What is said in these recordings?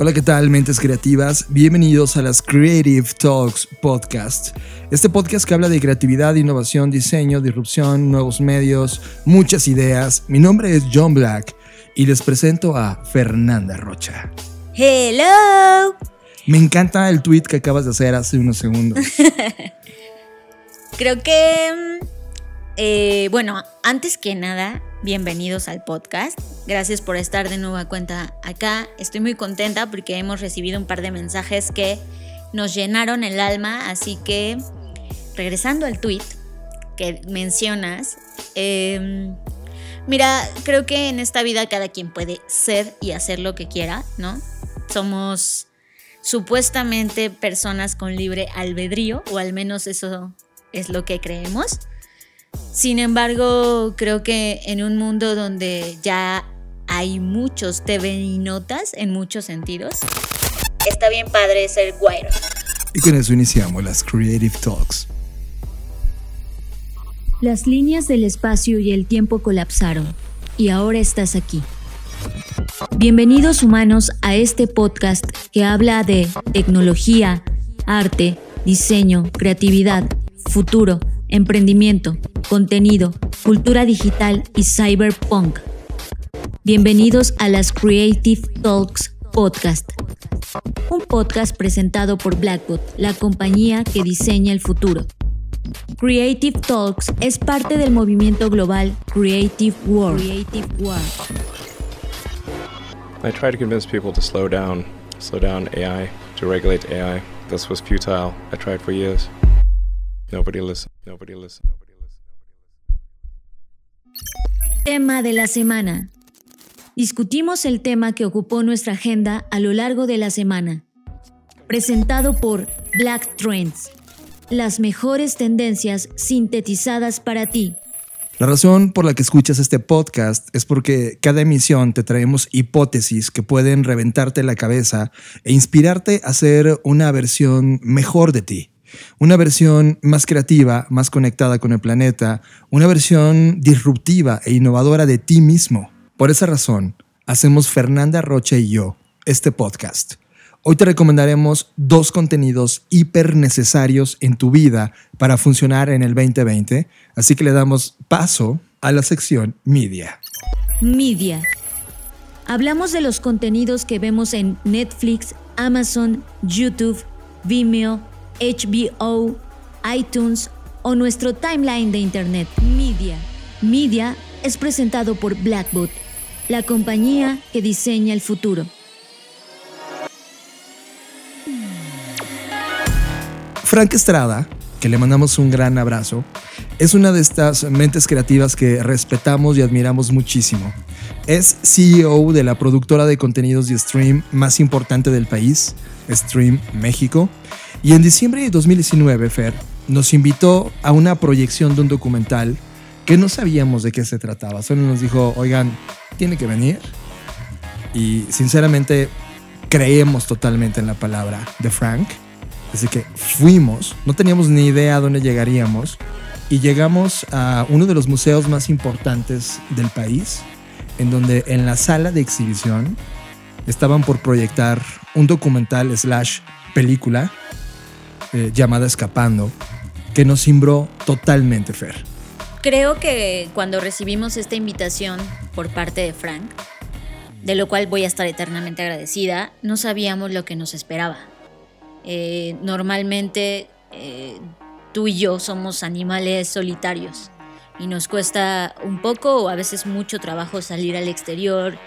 Hola, ¿qué tal, mentes creativas? Bienvenidos a las Creative Talks Podcast. Este podcast que habla de creatividad, innovación, diseño, disrupción, nuevos medios, muchas ideas. Mi nombre es John Black y les presento a Fernanda Rocha. Hello. Me encanta el tweet que acabas de hacer hace unos segundos. Creo que, eh, bueno, antes que nada, bienvenidos al podcast. Gracias por estar de nueva cuenta acá. Estoy muy contenta porque hemos recibido un par de mensajes que nos llenaron el alma, así que regresando al tweet que mencionas, em, mira, creo que en esta vida cada quien puede ser y hacer lo que quiera, ¿no? Somos supuestamente personas con libre albedrío, o al menos eso es lo que creemos. Sin embargo, creo que en un mundo donde ya hay muchos TV y notas en muchos sentidos, está bien padre ser guairo. Y con eso iniciamos las Creative Talks. Las líneas del espacio y el tiempo colapsaron y ahora estás aquí. Bienvenidos humanos a este podcast que habla de tecnología, arte, diseño, creatividad, futuro, emprendimiento, contenido, cultura digital y cyberpunk. Bienvenidos a las Creative Talks Podcast, un podcast presentado por Blackbot, la compañía que diseña el futuro. Creative Talks es parte del movimiento global Creative World. Creative World. I try to convince people to slow down, slow down AI, to regulate AI. This was futile. I tried for years. Nobody listened. Nobody listened. Tema de la semana. Discutimos el tema que ocupó nuestra agenda a lo largo de la semana. Presentado por Black Trends. Las mejores tendencias sintetizadas para ti. La razón por la que escuchas este podcast es porque cada emisión te traemos hipótesis que pueden reventarte la cabeza e inspirarte a ser una versión mejor de ti. Una versión más creativa, más conectada con el planeta, una versión disruptiva e innovadora de ti mismo. Por esa razón, hacemos Fernanda Rocha y yo este podcast. Hoy te recomendaremos dos contenidos hiper necesarios en tu vida para funcionar en el 2020, así que le damos paso a la sección Media. Media. Hablamos de los contenidos que vemos en Netflix, Amazon, YouTube, Vimeo, HBO, iTunes o nuestro timeline de Internet. Media. Media es presentado por Blackbot, la compañía que diseña el futuro. Frank Estrada, que le mandamos un gran abrazo, es una de estas mentes creativas que respetamos y admiramos muchísimo. Es CEO de la productora de contenidos de stream más importante del país, Stream México, y en diciembre de 2019, Fer, nos invitó a una proyección de un documental que no sabíamos de qué se trataba. Solo nos dijo, oigan, tiene que venir. Y sinceramente creemos totalmente en la palabra de Frank. Así que fuimos, no teníamos ni idea a dónde llegaríamos y llegamos a uno de los museos más importantes del país, en donde en la sala de exhibición estaban por proyectar un documental slash película eh, llamada Escapando, que nos cimbró totalmente Fer. Creo que cuando recibimos esta invitación por parte de Frank, de lo cual voy a estar eternamente agradecida, no sabíamos lo que nos esperaba. Eh, normalmente eh, tú y yo somos animales solitarios y nos cuesta un poco o a veces mucho trabajo salir al exterior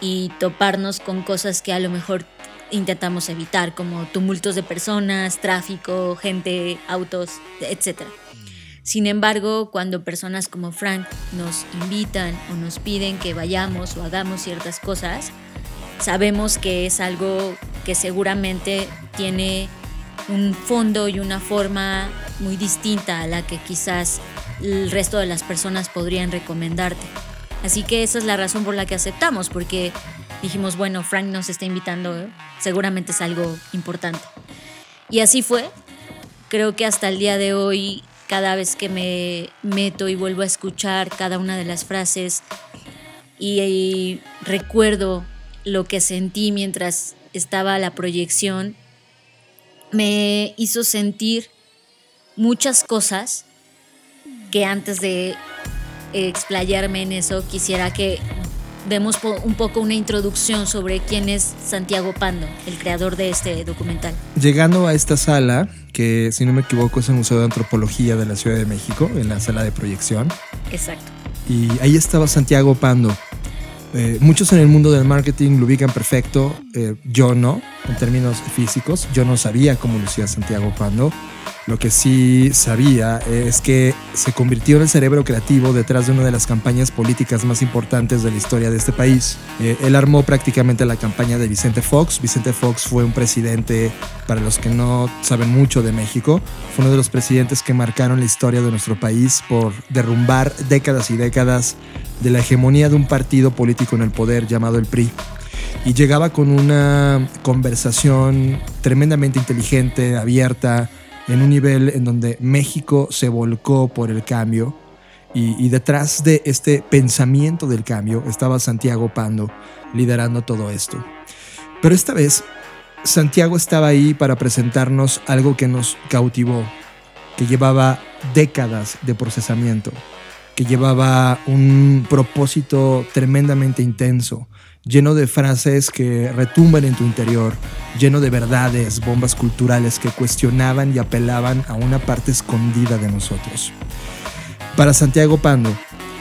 y toparnos con cosas que a lo mejor intentamos evitar, como tumultos de personas, tráfico, gente, autos, etc. Sin embargo, cuando personas como Frank nos invitan o nos piden que vayamos o hagamos ciertas cosas, sabemos que es algo que seguramente tiene un fondo y una forma muy distinta a la que quizás el resto de las personas podrían recomendarte. Así que esa es la razón por la que aceptamos, porque dijimos, bueno, Frank nos está invitando, seguramente es algo importante. Y así fue. Creo que hasta el día de hoy, cada vez que me meto y vuelvo a escuchar cada una de las frases y, recuerdo lo que sentí mientras estaba la proyección, me hizo sentir muchas cosas que antes de explayarme en eso quisiera que demos un poco una introducción sobre quién es Santiago Pando, el creador de este documental. Llegando a esta sala, que si no me equivoco es el Museo de Antropología de la Ciudad de México, en la sala de proyección. Exacto. Y ahí estaba Santiago Pando. Eh, muchos en el mundo del marketing lo ubican perfecto, eh, yo no, en términos físicos, yo no sabía cómo lucía Santiago Pando. Lo que sí sabía es que se convirtió en el cerebro creativo detrás de una de las campañas políticas más importantes de la historia de este país. Eh, él armó prácticamente la campaña de Vicente Fox. Vicente Fox fue un presidente, para los que no saben mucho de México, fue uno de los presidentes que marcaron la historia de nuestro país por derrumbar décadas y décadas de la hegemonía de un partido político en el poder llamado el PRI y llegaba con una conversación tremendamente inteligente, abierta, en un nivel en donde México se volcó por el cambio y, detrás de este pensamiento del cambio estaba Santiago Pando liderando todo esto. Pero esta vez Santiago estaba ahí para presentarnos algo que nos cautivó, que llevaba décadas de procesamiento, que llevaba un propósito tremendamente intenso, lleno de frases que retumban en tu interior, lleno de verdades, bombas culturales que cuestionaban y apelaban a una parte escondida de nosotros. Para Santiago Pando,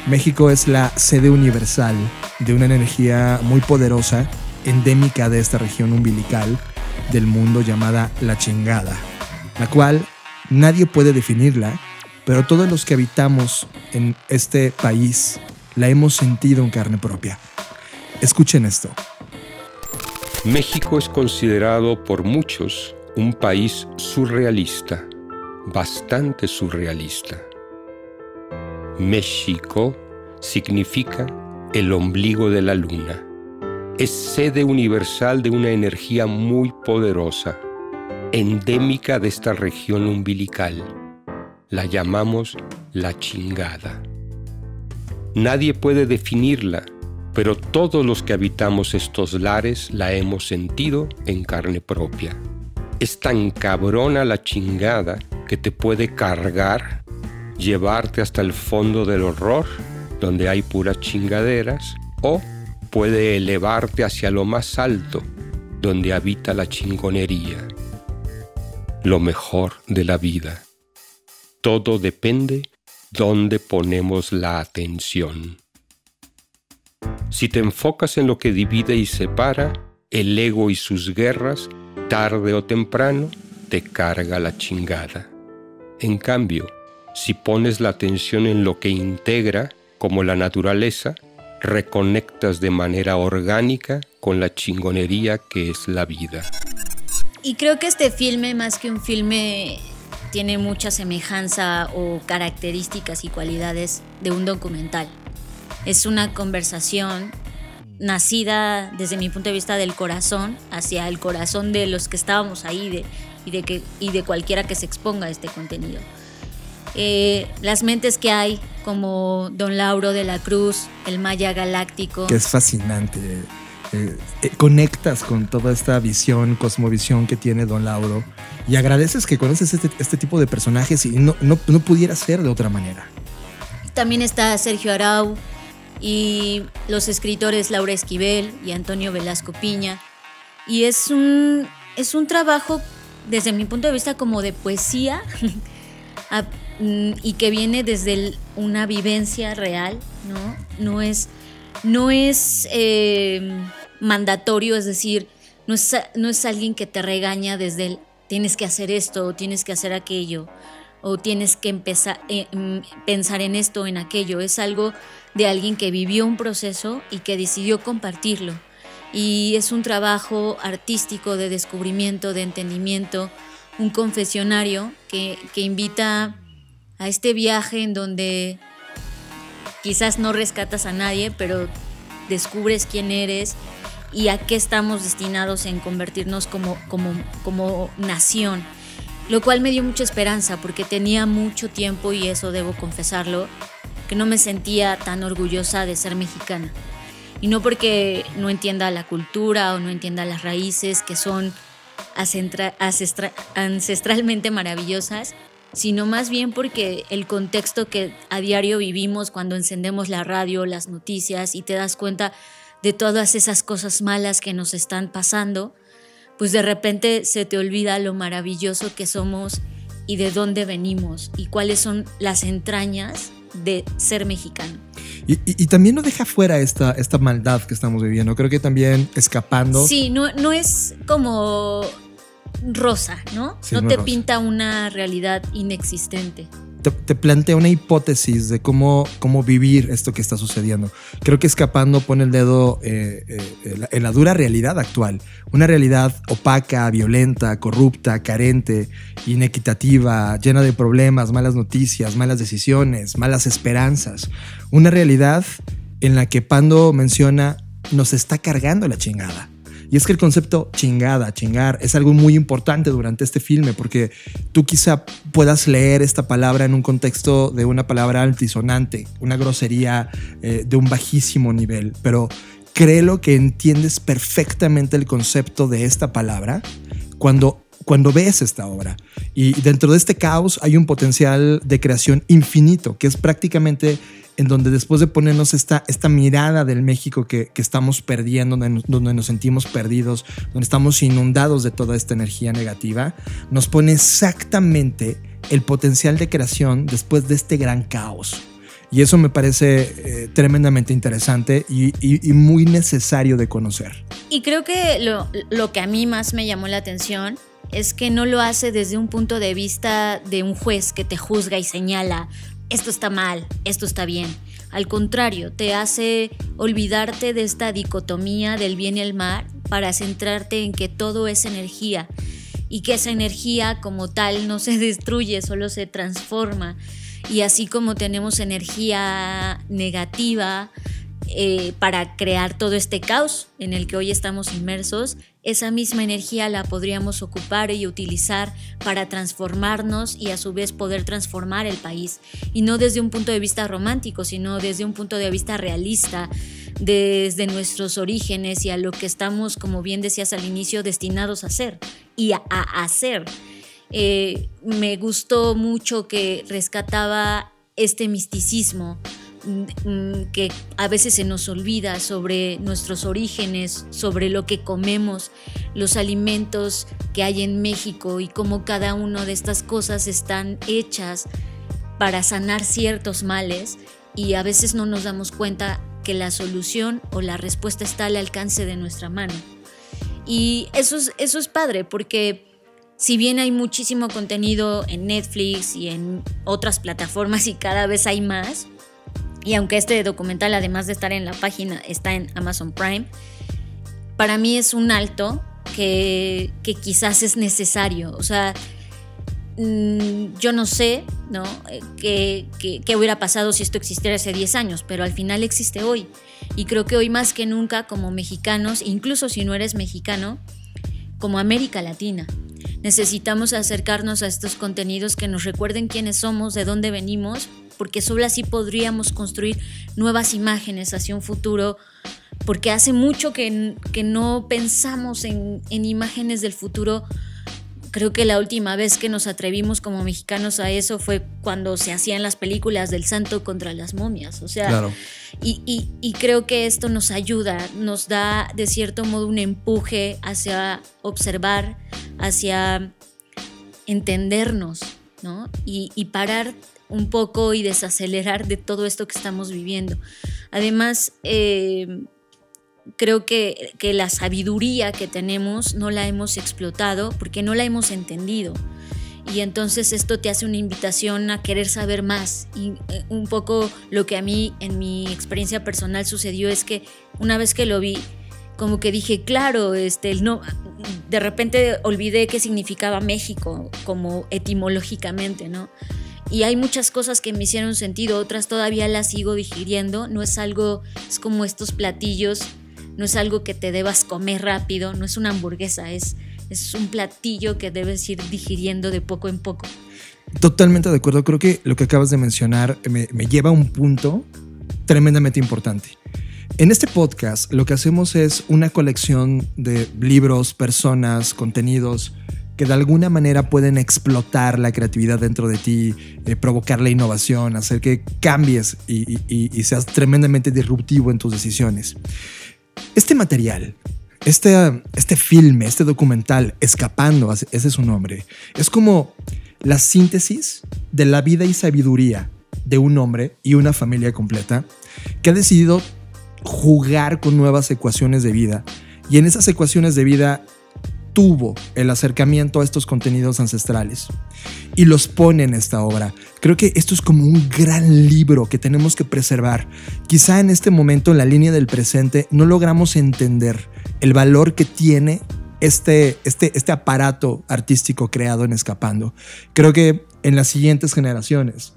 México es la sede universal de una energía muy poderosa, endémica de esta región umbilical del mundo llamada la chingada, la cual nadie puede definirla, pero todos los que habitamos en este país la hemos sentido en carne propia. Escuchen esto. México es considerado por muchos un país surrealista, bastante surrealista. México significa el ombligo de la luna. Es sede universal de una energía muy poderosa, endémica de esta región umbilical. La llamamos la chingada. Nadie puede definirla pero todos los que habitamos estos lares la hemos sentido en carne propia. Es tan cabrona la chingada que te puede cargar, llevarte hasta el fondo del horror, donde hay puras chingaderas, o puede elevarte hacia lo más alto, donde habita la chingonería, lo mejor de la vida. Todo depende dónde ponemos la atención. Si te enfocas en lo que divide y separa, el ego y sus guerras, tarde o temprano, te carga la chingada. En cambio, si pones la atención en lo que integra, como la naturaleza, reconectas de manera orgánica con la chingonería que es la vida. Y creo que este filme, más que un filme, tiene mucha semejanza o características y cualidades de un documental. Es una conversación nacida desde mi punto de vista del corazón hacia el corazón de los que estábamos ahí y, de que, y de cualquiera que se exponga a este contenido. Eh, las mentes que hay, como Don Lauro de la Cruz, el Maya Galáctico. Que es fascinante. Eh, eh, conectas con toda esta visión, cosmovisión que tiene Don Lauro y agradeces que conoces este, este tipo de personajes y no, no, no pudiera ser de otra manera. También está Sergio Arau, y los escritores Laura Esquivel y Antonio Velasco Piña. Y es un, es un trabajo, desde mi punto de vista, como de poesía mm, y que viene desde una vivencia real, ¿no? No es, no es em, mandatorio, es decir, no es, no es alguien que te regaña desde el tienes que hacer esto o tienes que hacer aquello o tienes que empezar eh, mm, pensar en esto o en aquello. Es algo de alguien que vivió un proceso y que decidió compartirlo. Y es un trabajo artístico de descubrimiento, de entendimiento, un confesionario que, que invita a este viaje en donde quizás no rescatas a nadie, pero descubres quién eres y a qué estamos destinados en convertirnos como, como, como nación. Lo cual me dio mucha esperanza porque tenía mucho tiempo, y eso debo confesarlo, que no me sentía tan orgullosa de ser mexicana. Y no porque no entienda la cultura o no entienda las raíces que son ancestralmente maravillosas, sino más bien porque el contexto que a diario vivimos cuando encendemos la radio, las noticias y te das cuenta de todas esas cosas malas que nos están pasando, pues de repente se te olvida lo maravilloso que somos y de dónde venimos y cuáles son las entrañas de ser mexicano. Y, también no deja fuera esta, esta maldad que estamos viviendo. Creo que también escapando. Sí, no, no es como rosa, ¿no? no, te pinta una realidad inexistente. Te, plantea una hipótesis de cómo, cómo vivir esto que está sucediendo. Creo que Escapando pone el dedo eh, eh, en la dura realidad actual. Una realidad opaca, violenta, corrupta, carente, inequitativa, llena de problemas, malas noticias, malas decisiones, malas esperanzas. Una realidad en la que Pando menciona nos está cargando la chingada. Y es que el concepto chingada, chingar, es algo muy importante durante este filme, porque tú quizá puedas leer esta palabra en un contexto de una palabra altisonante, una grosería eh, de un bajísimo nivel, pero créelo que entiendes perfectamente el concepto de esta palabra cuando cuando ves esta obra. Y dentro de este caos hay un potencial de creación infinito, que es prácticamente en donde después de ponernos esta, esta mirada del México que, estamos perdiendo, donde, nos sentimos perdidos, donde estamos inundados de toda esta energía negativa, nos pone exactamente el potencial de creación después de este gran caos. Y eso me parece eh, tremendamente interesante y, muy necesario de conocer. Y creo que lo, lo que a mí más me llamó la atención es que no lo hace desde un punto de vista de un juez que te juzga y señala, esto está mal, esto está bien. Al contrario, te hace olvidarte de esta dicotomía del bien y el mal para centrarte en que todo es energía y que esa energía como tal no se destruye, solo se transforma. Y así como tenemos energía negativa, eh, para crear todo este caos en el que hoy estamos inmersos, esa misma energía la podríamos ocupar y utilizar para transformarnos y a su vez poder transformar el país. Y no desde un punto de vista romántico, sino desde un punto de vista realista, desde nuestros orígenes y a lo que estamos, como bien decías al inicio, destinados a hacer y a, hacer. Eh, me gustó mucho que rescataba este misticismo que a veces se nos olvida sobre nuestros orígenes, sobre lo que comemos, los alimentos que hay en México y cómo cada una de estas cosas están hechas para sanar ciertos males y a veces no nos damos cuenta que la solución o la respuesta está al alcance de nuestra mano. Y eso es, eso es padre porque si bien hay muchísimo contenido en Netflix y en otras plataformas y cada vez hay más, y aunque este documental, además de estar en la página, está en Amazon Prime, para mí es un alto que, quizás es necesario. O sea, mm, yo no sé, ¿no? ¿Qué, qué, hubiera pasado si esto existiera hace 10 años? Pero al final existe hoy. Y creo que hoy más que nunca, como mexicanos, incluso si no eres mexicano, como América Latina, necesitamos acercarnos a estos contenidos que nos recuerden quiénes somos, de dónde venimos porque solo así podríamos construir nuevas imágenes hacia un futuro, porque hace mucho que, que no pensamos en, imágenes del futuro. Creo que la última vez que nos atrevimos como mexicanos a eso fue cuando se hacían las películas del santo contra las momias. O sea, y, y, creo que esto nos ayuda, nos da de cierto modo un empuje hacia observar, hacia entendernos, ¿no? Y, y parar un poco y desacelerar de todo esto que estamos viviendo. Además, eh, creo que, que, la sabiduría que tenemos no la hemos explotado porque no la hemos entendido. Y entonces esto te hace una invitación a querer saber más. Y eh, un poco lo que a mí en mi experiencia personal sucedió es que una vez que lo vi, como que dije, claro, este, no, de repente olvidé qué significaba México como etimológicamente, ¿no? Y hay muchas cosas que me hicieron sentido, otras todavía las sigo digiriendo, no es algo, es como estos platillos, no es algo que te debas comer rápido, no es una hamburguesa, es, es un platillo que debes ir digiriendo de poco en poco. Totalmente de acuerdo, creo que lo que acabas de mencionar me, me lleva a un punto tremendamente importante. En este podcast lo que hacemos es una colección de libros, personas, contenidos que de alguna manera pueden explotar la creatividad dentro de ti, eh, provocar la innovación, hacer que cambies y, seas tremendamente disruptivo en tus decisiones. Este material, este, este filme, este documental, Escapando, ese es su nombre, es como la síntesis de la vida y sabiduría de un hombre y una familia completa que ha decidido jugar con nuevas ecuaciones de vida. Y en esas ecuaciones de vida tuvo el acercamiento a estos contenidos ancestrales y los pone en esta obra. Creo que esto es como un gran libro que tenemos que preservar. Quizá en este momento, en la línea del presente, no logramos entender el valor que tiene este, este, este aparato artístico creado en Escapando. Creo que en las siguientes generaciones,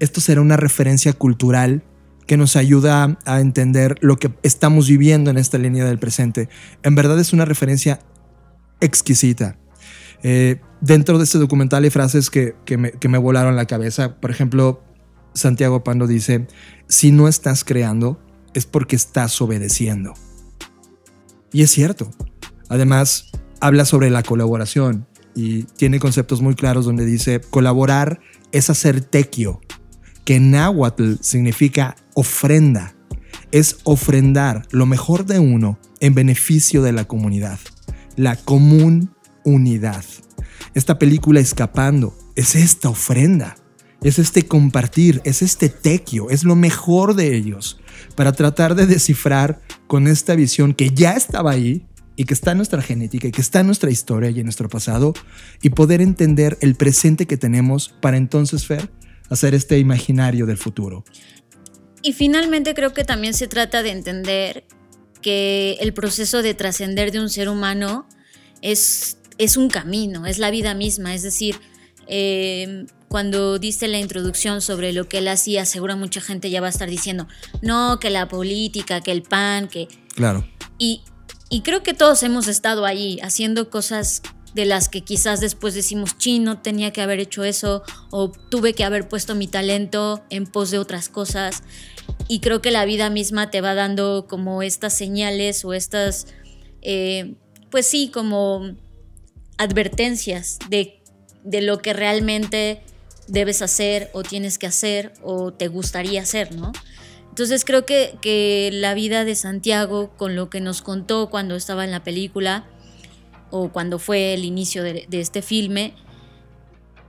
esto será una referencia cultural que nos ayuda a entender lo que estamos viviendo en esta línea del presente. En verdad es una referencia exquisita. Eh, dentro de este documental hay frases que, me, que me volaron la cabeza. Por ejemplo, Santiago Pando dice, si no estás creando, es porque estás obedeciendo. Y es cierto. Además, habla sobre la colaboración y tiene conceptos muy claros donde dice, colaborar es hacer tequio, que en náhuatl significa ofrenda. Es ofrendar lo mejor de uno en beneficio de la comunidad. La común unidad. Esta película Escapando es esta ofrenda. Es este compartir, es este tequio, es lo mejor de ellos para tratar de descifrar con esta visión que ya estaba ahí y que está en nuestra genética y que está en nuestra historia y en nuestro pasado y poder entender el presente que tenemos para entonces, Fer, hacer este imaginario del futuro. Y finalmente creo que también se trata de entender que el proceso de trascender de un ser humano es, es un camino, es la vida misma. Es decir, em, cuando diste la introducción sobre lo que él hacía, seguro mucha gente ya va a estar diciendo, no, que la política, que el pan, que... Claro. Y, y creo que todos hemos estado ahí haciendo cosas de las que quizás después decimos, chino, tenía que haber hecho eso o tuve que haber puesto mi talento en pos de otras cosas. Y creo que la vida misma te va dando como estas señales o estas, eh, pues sí, como advertencias de, de lo que realmente debes hacer o tienes que hacer o te gustaría hacer, ¿no? Entonces creo que, que la vida de Santiago, con lo que nos contó cuando estaba en la película, o cuando fue el inicio de, este filme,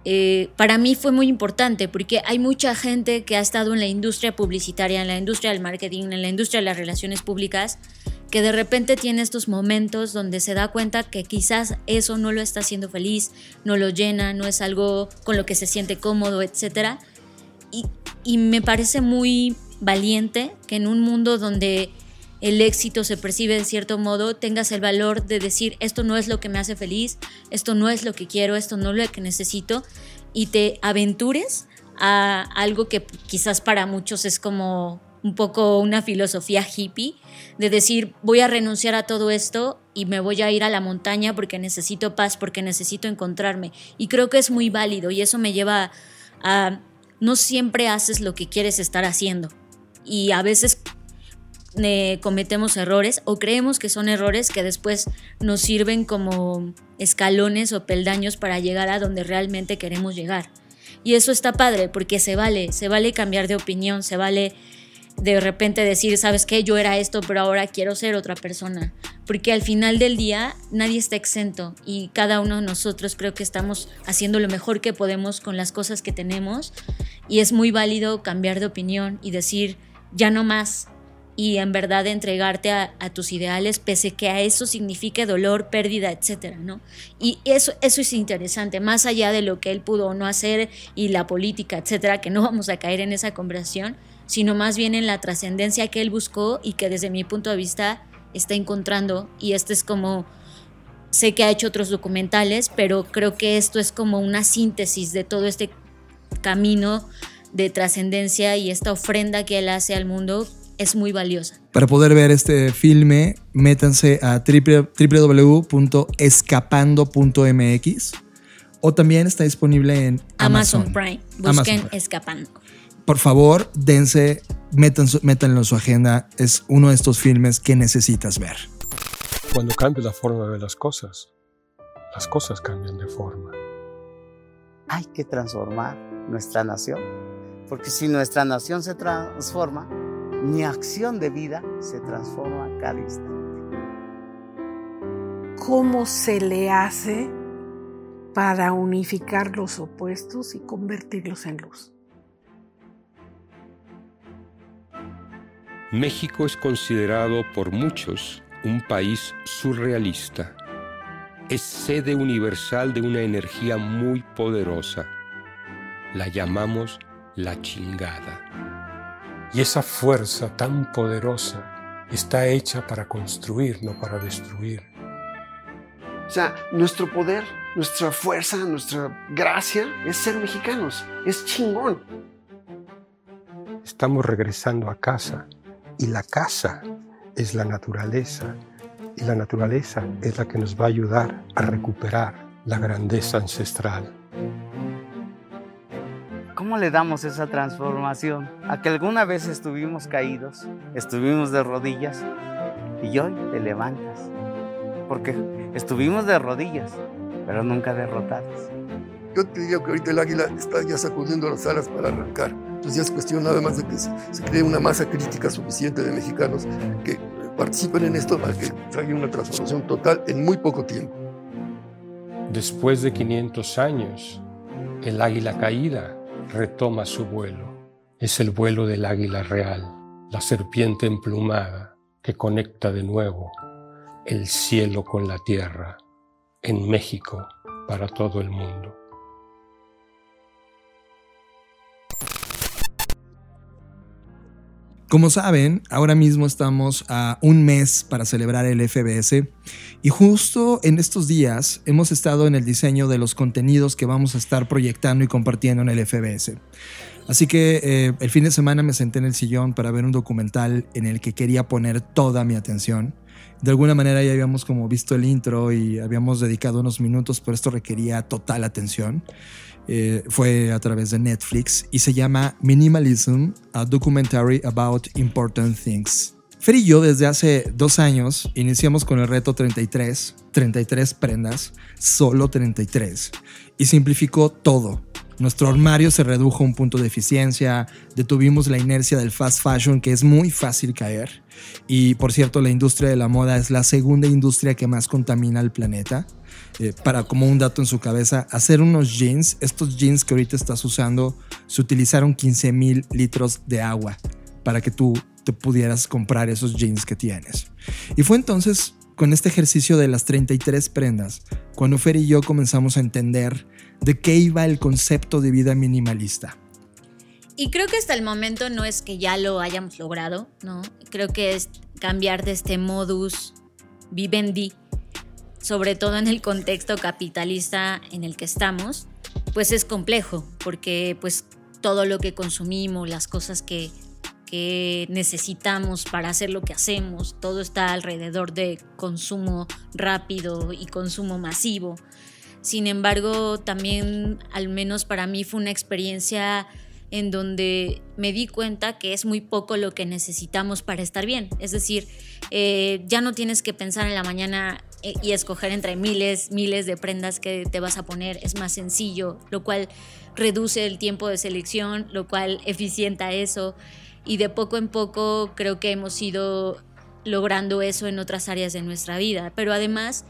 eh, para mí fue muy importante porque hay mucha gente que ha estado en la industria publicitaria, en la industria del marketing, en la industria de las relaciones públicas, que de repente tiene estos momentos donde se da cuenta que quizás eso no lo está haciendo feliz, no lo llena, no es algo con lo que se siente cómodo, etc. Y, y me parece muy valiente que en un mundo donde el éxito se percibe de cierto modo, tengas el valor de decir, esto no es lo que me hace feliz, esto no es lo que quiero, esto no es lo que necesito, y te aventures a algo que quizás para muchos es como un poco una filosofía hippie, de decir, voy a renunciar a todo esto y me voy a ir a la montaña porque necesito paz, porque necesito encontrarme. Y creo que es muy válido y eso me lleva a, no siempre haces lo que quieres estar haciendo. Y a veces eh, cometemos errores o creemos que son errores que después nos sirven como escalones o peldaños para llegar a donde realmente queremos llegar. Y eso está padre porque se vale, se vale cambiar de opinión, se vale de repente decir, sabes qué, yo era esto, pero ahora quiero ser otra persona. Porque al final del día nadie está exento y cada uno de nosotros creo que estamos haciendo lo mejor que podemos con las cosas que tenemos y es muy válido cambiar de opinión y decir, ya no más, y en verdad entregarte a, tus ideales, pese que a eso signifique dolor, pérdida, etcétera, ¿no? Y eso, eso es interesante, más allá de lo que él pudo o no hacer y la política, etcétera, que no vamos a caer en esa conversación, sino más bien en la trascendencia que él buscó y que desde mi punto de vista está encontrando. Y este es como sé que ha hecho otros documentales, pero creo que esto es como una síntesis de todo este camino de trascendencia y esta ofrenda que él hace al mundo es muy valiosa. Para poder ver este filme, métanse a www.escapando.mx o también está disponible en Amazon, Prime. Busquen Escapando. Por favor, dense, métanlo en su agenda. Es uno de estos filmes que necesitas ver. Cuando cambia la forma de ver las cosas, las cosas cambian de forma. Hay que transformar nuestra nación, porque si nuestra nación se transforma, mi acción de vida se transforma cada instante. ¿Cómo se le hace para unificar los opuestos y convertirlos en luz? México es considerado por muchos un país surrealista. Es sede universal de una energía muy poderosa. La llamamos la chingada. Y esa fuerza tan poderosa está hecha para construir, no para destruir. O sea, nuestro poder, nuestra fuerza, nuestra gracia es ser mexicanos. Es chingón. Estamos regresando a casa y la casa es la naturaleza y la naturaleza es la que nos va a ayudar a recuperar la grandeza ancestral. ¿Cómo le damos esa transformación? A que alguna vez estuvimos caídos, estuvimos de rodillas y hoy te levantas. Porque estuvimos de rodillas, pero nunca derrotados. Yo te diría que ahorita el águila está ya sacudiendo las alas para arrancar. Entonces ya es cuestión nada más de que se, cree una masa crítica suficiente de mexicanos que participen en esto para que haya una transformación total en muy poco tiempo. Después de 500 años, el águila caída retoma su vuelo. Es el vuelo del águila real, la serpiente emplumada que conecta de nuevo el cielo con la tierra en México para todo el mundo. Como saben, ahora mismo estamos a un mes para celebrar el FBS y justo en estos días hemos estado en el diseño de los contenidos que vamos a estar proyectando y compartiendo en el FBS. Así que eh, el fin de semana me senté en el sillón para ver un documental en el que quería poner toda mi atención. De alguna manera ya habíamos como visto el intro y habíamos dedicado unos minutos, pero esto requería total atención. Eh, fue a través de Netflix y se llama Minimalism, a documentary about important things. Fer y yo desde hace dos años iniciamos con el reto 33, 33 prendas, solo 33, y simplificó todo. Nuestro armario se redujo a un punto de eficiencia, detuvimos la inercia del fast fashion que es muy fácil caer. Y por cierto, la industria de la moda es la segunda industria que más contamina el planeta. Eh, para como un dato en su cabeza, hacer unos jeans, estos jeans que ahorita estás usando, se utilizaron 15 mil litros de agua para que tú te pudieras comprar esos jeans que tienes. Y fue entonces con este ejercicio de las 33 prendas cuando Fer y yo comenzamos a entender de qué iba el concepto de vida minimalista. Y creo que hasta el momento no es que ya lo hayamos logrado, ¿no? Creo que es cambiar de este modus vivendi sobre todo en el contexto capitalista en el que estamos, pues es complejo, porque pues todo lo que consumimos, las cosas que, que necesitamos para hacer lo que hacemos, todo está alrededor de consumo rápido y consumo masivo. Sin embargo, también, al menos para mí, fue una experiencia en donde me di cuenta que es muy poco lo que necesitamos para estar bien. Es decir, eh, ya no tienes que pensar en la mañana y escoger entre miles, miles de prendas que te vas a poner. Es más sencillo, lo cual reduce el tiempo de selección, lo cual eficienta eso. Y de poco en poco creo que hemos ido logrando eso en otras áreas de nuestra vida. Pero además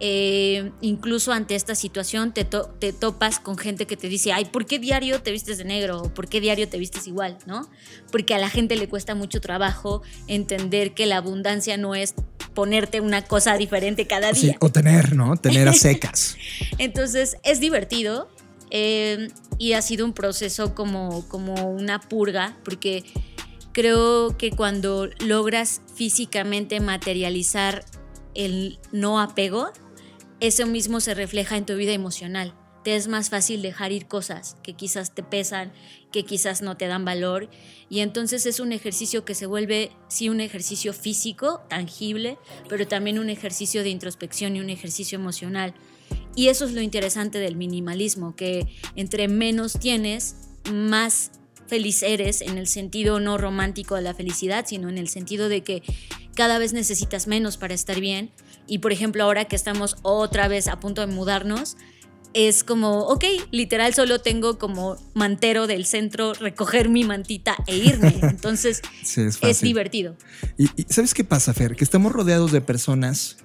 eh, incluso ante esta situación te, te, topas con gente que te dice, ay, ¿por qué diario te vistes de negro? ¿O ¿Por qué diario te vistes igual? ¿No? Porque a la gente le cuesta mucho trabajo entender que la abundancia no es ponerte una cosa diferente cada día. Sí, o tener, ¿no? Tener a secas. Entonces es divertido eh, y ha sido un proceso como, como una purga, porque creo que cuando logras físicamente materializar el no apego, eso mismo se refleja en tu vida emocional. Te es más fácil dejar ir cosas que quizás te pesan, que quizás no te dan valor. Y entonces es un ejercicio que se vuelve, sí, un ejercicio físico, tangible, pero también un ejercicio de introspección y un ejercicio emocional. Y eso es lo interesante del minimalismo, que entre menos tienes, más feliz eres en el sentido no romántico de la felicidad, sino en el sentido de que cada vez necesitas menos para estar bien. Y por ejemplo, ahora que estamos otra vez a punto de mudarnos, es como, ok, literal solo tengo como mantero del centro, recoger mi mantita e irme. Entonces es, divertido. ¿Y, sabes qué pasa, Fer? Que estamos rodeados de personas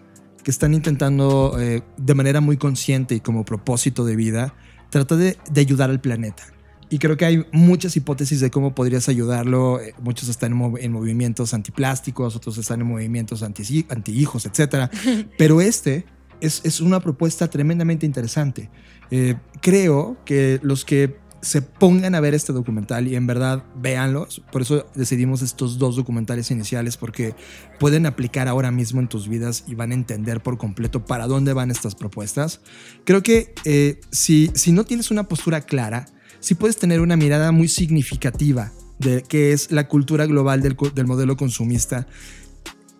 que están intentando eh, de manera muy consciente y como propósito de vida, tratar de, ayudar al planeta. Y creo que hay muchas hipótesis de cómo podrías ayudarlo. Eh, muchos están en, movimientos antiplásticos, otros están en movimientos anti, anti hijos, etc. Pero este es, es una propuesta tremendamente interesante. Eh, creo que los que se pongan a ver este documental y en verdad véanlos. Por eso decidimos estos dos documentales iniciales porque pueden aplicar ahora mismo en tus vidas y van a entender por completo para dónde van estas propuestas. Creo que eh, si, si no tienes una postura clara, sí puedes tener una mirada muy significativa de qué es la cultura global del, del modelo consumista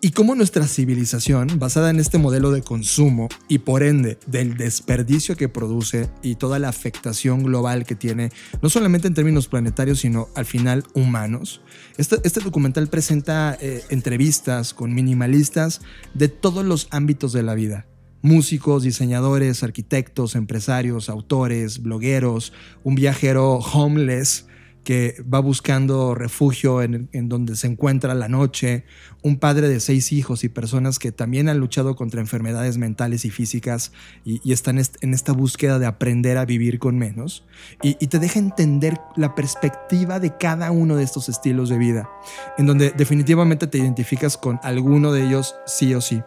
y cómo nuestra civilización, basada en este modelo de consumo y por ende del desperdicio que produce y toda la afectación global que tiene, no solamente en términos planetarios, sino al final humanos, este, este documental presenta eh, entrevistas con minimalistas de todos los ámbitos de la vida. Músicos, diseñadores, arquitectos, empresarios, autores, blogueros, un viajero homeless que va buscando refugio en, donde se encuentra la noche, un padre de seis hijos y personas que también han luchado contra enfermedades mentales y físicas y, están en esta búsqueda de aprender a vivir con menos, y, te deja entender la perspectiva de cada uno de estos estilos de vida, en donde definitivamente te identificas con alguno de ellos sí o sí.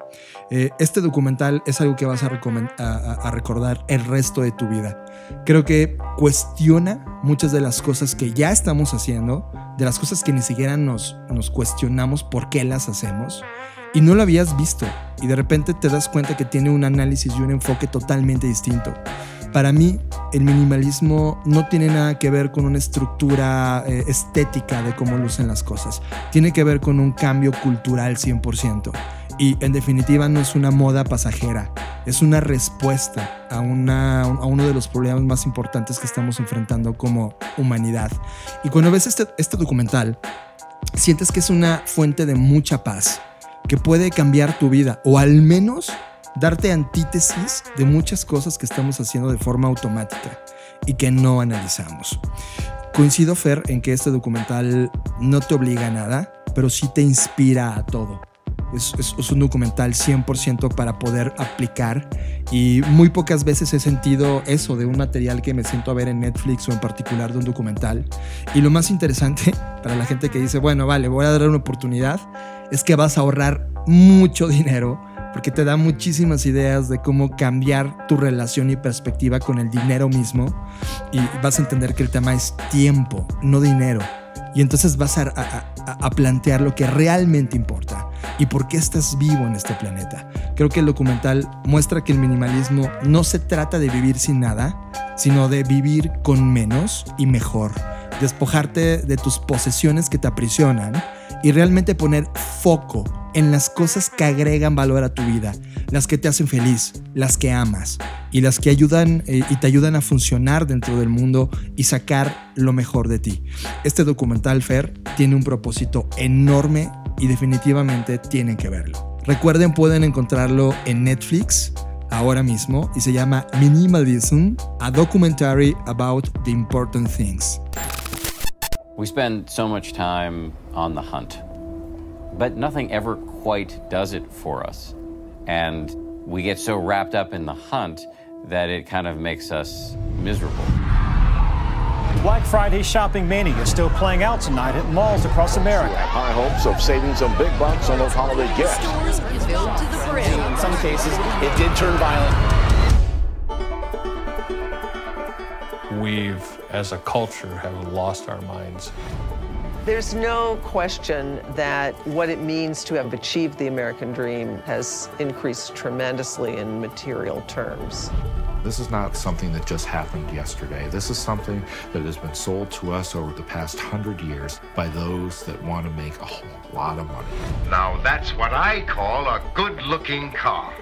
Eh, este documental es algo que vas a, a, recordar el resto de tu vida. Creo que cuestiona muchas de las cosas que ya estamos haciendo, de las cosas que ni siquiera nos, nos cuestionamos por qué las hacemos y no lo habías visto y de repente te das cuenta que tiene un análisis y un enfoque totalmente distinto. Para mí, el minimalismo no tiene nada que ver con una estructura eh, estética de cómo lucen las cosas. Tiene que ver con un cambio cultural 100%. Y en definitiva no es una moda pasajera, es una respuesta a, una, a uno de los problemas más importantes que estamos enfrentando como humanidad. Y cuando ves este, este documental, sientes que es una fuente de mucha paz, que puede cambiar tu vida, o al menos darte antítesis de muchas cosas que estamos haciendo de forma automática y que no analizamos. Coincido, Fer, en que este documental no te obliga a nada, pero sí te inspira a todo. Es, un documental 100% para poder aplicar y muy pocas veces he sentido eso de un material que me siento a ver en Netflix o en particular de un documental. Y lo más interesante para la gente que dice, bueno, vale, voy a dar una oportunidad, es que vas a ahorrar mucho dinero porque te da muchísimas ideas de cómo cambiar tu relación y perspectiva con el dinero mismo y vas a entender que el tema es tiempo, no dinero. Y entonces vas a, a, plantear lo que realmente importa y por qué estás vivo en este planeta. Creo que el documental muestra que el minimalismo no se trata de vivir sin nada, sino de vivir con menos y mejor. Despojarte de tus posesiones que te aprisionan y realmente poner foco en las cosas que agregan valor a tu vida, las que te hacen feliz, las que amas y las que ayudan eh, y te ayudan a funcionar dentro del mundo y sacar lo mejor de ti. Este documental, Fer, tiene un propósito enorme y definitivamente tienen que verlo. Recuerden, pueden encontrarlo en Netflix ahora mismo y se llama Minimalism, a documentary about the important things. We spend so much time on the hunt. but nothing ever quite does it for us. And we get so wrapped up in the hunt that it kind of makes us miserable. Black Friday shopping mania is still playing out tonight at malls across America. High hopes of saving some big bucks on those holiday gifts. Stores filled to the brim. In some cases, it did turn violent. We've, as a culture, have lost our minds There's no question that what it means to have achieved the American dream has increased tremendously in material terms. This is not something that just happened yesterday. This is something that has been sold to us over the past hundred years by those that want to make a whole lot of money. Now that's what I call a good looking car.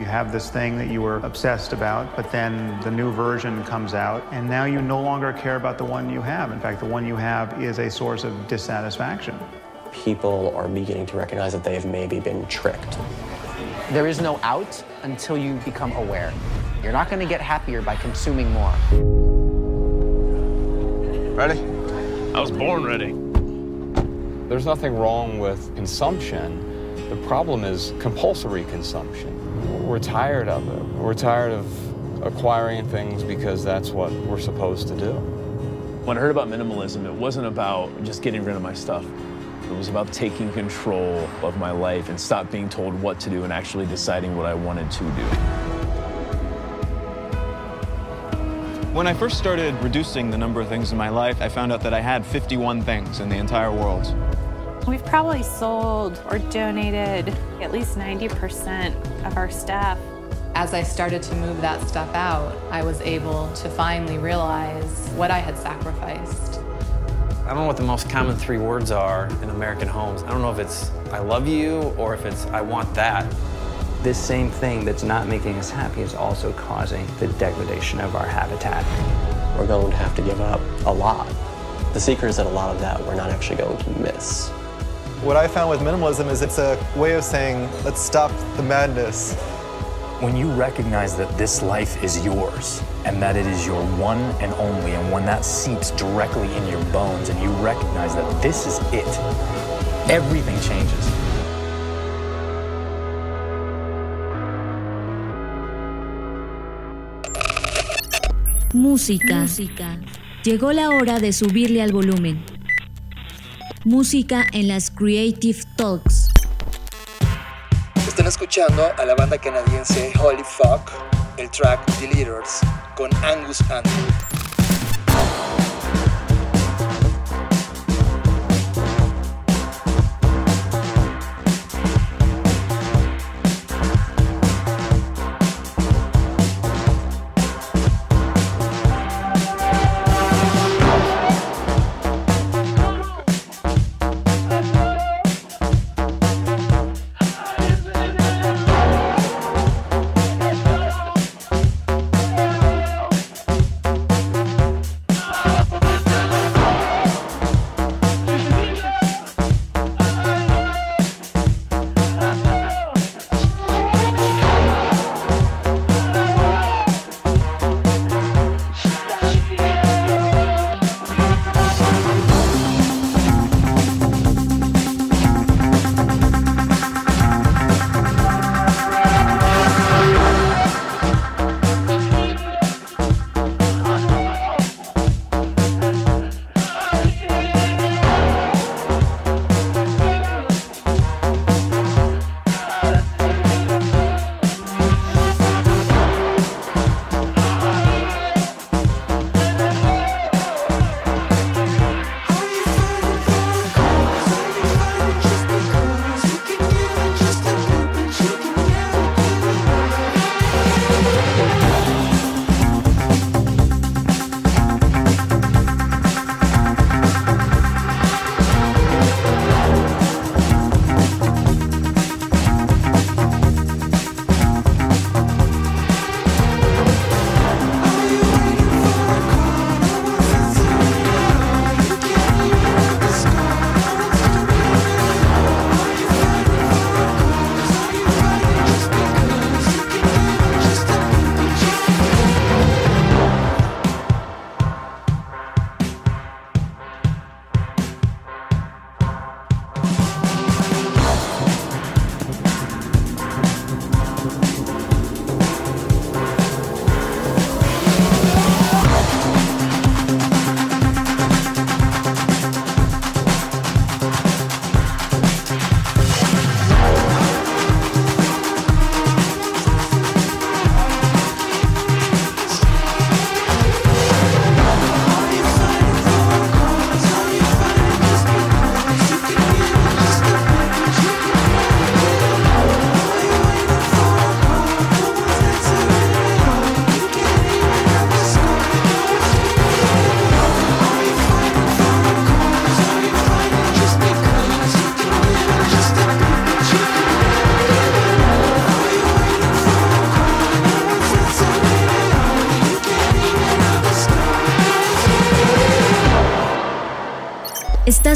You have this thing that you were obsessed about, but then the new version comes out, and now you no longer care about the one you have. In fact, the one you have is a source of dissatisfaction. People are beginning to recognize that they have maybe been tricked. There is no out until you become aware. You're not going to get happier by consuming more. Ready? I was born ready. There's nothing wrong with consumption. The problem is compulsory consumption. We're tired of it. We're tired of acquiring things because that's what we're supposed to do. When I heard about minimalism, it wasn't about just getting rid of my stuff. It was about taking control of my life and stop being told what to do and actually deciding what I wanted to do. When I first started reducing the number of things in my life, I found out that I had 51 things in the entire world. We've probably sold or donated at least 90% of our stuff. As I started to move that stuff out, I was able to finally realize what I had sacrificed. I don't know what the most common three words are in American homes. I don't know if it's I love you or if it's I want that. This same thing that's not making us happy is also causing the degradation of our habitat. We're going to have to give up a lot. The secret is that a lot of that we're not actually going to miss. What I found with minimalism is it's a way of saying, let's stop the madness. When you recognize that this life is yours and that it is your one and only, and when that seeps directly in your bones and you recognize that this is it, everything changes. Música. Música. Llegó la hora de subirle al volumen. Música en las Creative Talks. Están escuchando a la banda canadiense Holy Fuck, el track The con Angus Andrew.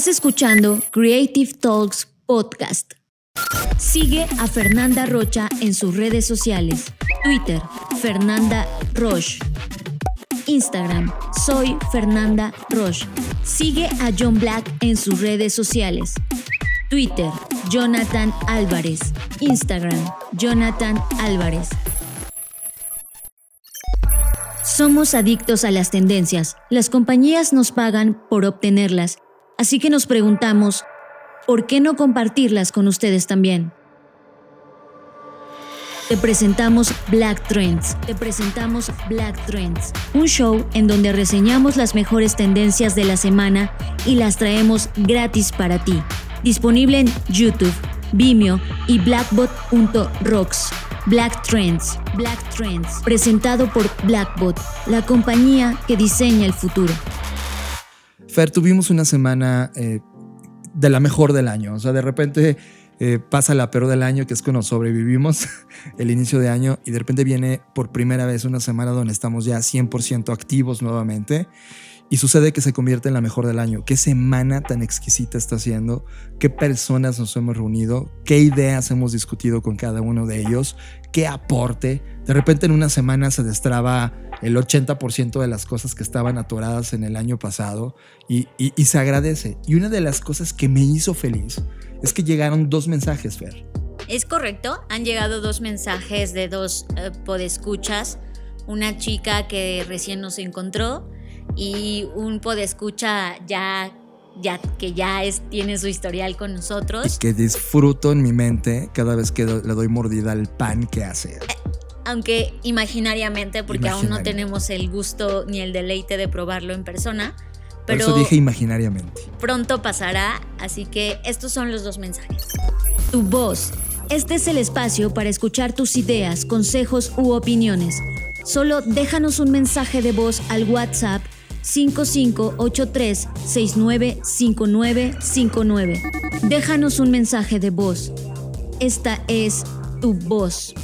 Escuchando Creative Talks Podcast. Sigue a Fernanda Rocha en sus redes sociales. Twitter, Fernanda Roche. Instagram, soy Fernanda Roche. Sigue a John Black en sus redes sociales. Twitter, Jonathan Álvarez. Instagram, Jonathan Álvarez. Somos adictos a las tendencias. Las compañías nos pagan por obtenerlas. Así que nos preguntamos, ¿por qué no compartirlas con ustedes también? Te presentamos Black Trends. Te presentamos Black Trends, un show en donde reseñamos las mejores tendencias de la semana y las traemos gratis para ti. Disponible en YouTube, Vimeo y blackbot.rocks. Black Trends, Black Trends, presentado por Blackbot, la compañía que diseña el futuro. Tuvimos una semana eh, de la mejor del año. O sea, de repente eh, pasa la peor del año, que es cuando sobrevivimos el inicio de año, y de repente viene por primera vez una semana donde estamos ya 100% activos nuevamente. Y sucede que se convierte en la mejor del año. ¿Qué semana tan exquisita está haciendo? ¿Qué personas nos hemos reunido? ¿Qué ideas hemos discutido con cada uno de ellos? ¿Qué aporte? De repente en una semana se destraba el 80% de las cosas que estaban atoradas en el año pasado y, se agradece. Y una de las cosas que me hizo feliz es que llegaron dos mensajes, Fer. Es correcto, han llegado dos mensajes de dos eh, podescuchas. Una chica que recién nos encontró y un podescucha ya, ya que ya es, tiene su historial con nosotros. Y que disfruto en mi mente cada vez que le doy mordida al pan que hace. Eh, aunque imaginariamente, porque aún no tenemos el gusto ni el deleite de probarlo en persona. Pero Por eso dije imaginariamente. Pronto pasará, así que estos son los dos mensajes. Tu voz. Este es el espacio para escuchar tus ideas, consejos u opiniones. Solo déjanos un mensaje de voz al WhatsApp 5583-695959. Déjanos un mensaje de voz. Esta es tu voz.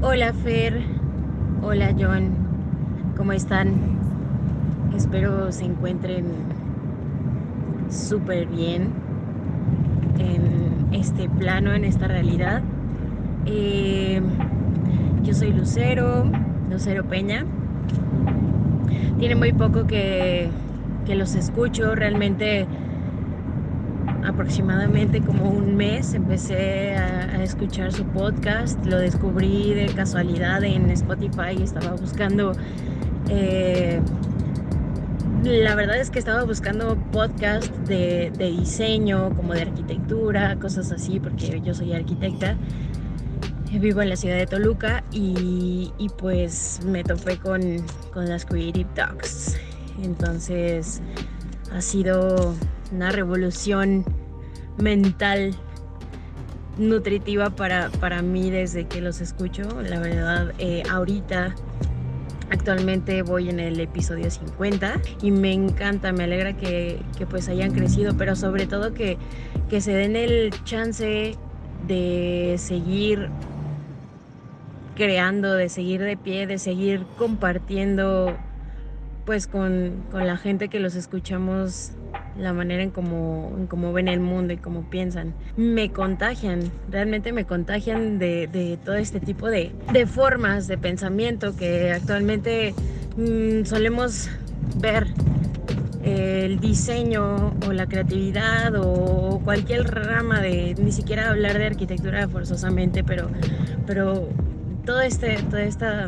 Hola Fer, hola John, ¿cómo están? Espero se encuentren súper bien en este plano, en esta realidad. Eh, yo soy Lucero, Lucero Peña. Tiene muy poco que, que los escucho, realmente aproximadamente como un mes empecé a, escuchar su podcast, lo descubrí de casualidad en Spotify, estaba buscando, eh, la verdad es que estaba buscando podcast de, de, diseño, como de arquitectura, cosas así, porque yo soy arquitecta. Vivo en la ciudad de Toluca y, y pues me topé con, con las Creative Talks. Entonces ha sido una revolución mental nutritiva para, para mí desde que los escucho. La verdad, eh, ahorita Actualmente voy en el episodio 50 y me encanta, me alegra que, que, pues hayan crecido, pero sobre todo que, que se den el chance de seguir creando, de seguir de pie, de seguir compartiendo pues con, con la gente que los escuchamos la manera en cómo, en ven el mundo y cómo piensan. Me contagian, realmente me contagian de, todo este tipo de, formas de pensamiento que actualmente mm, solemos ver el diseño o la creatividad o cualquier rama de ni siquiera hablar de arquitectura forzosamente pero pero todo este toda esta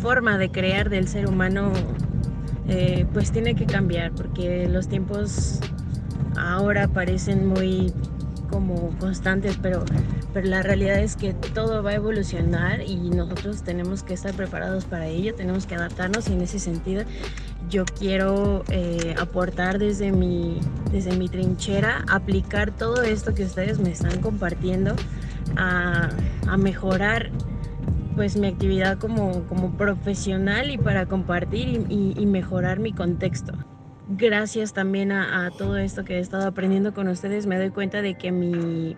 forma de crear del ser humano eh, pues tiene que cambiar porque los tiempos ahora parecen muy como constantes, pero, pero la realidad es que todo va a evolucionar y nosotros tenemos que estar preparados para ello, tenemos que adaptarnos y en ese sentido yo quiero eh, aportar desde mi, desde mi trinchera, aplicar todo esto que ustedes me están compartiendo a, mejorar pues mi actividad como, profesional y para compartir y, mejorar mi contexto. Gracias también a, todo esto que he estado aprendiendo con ustedes, me doy cuenta de que mi,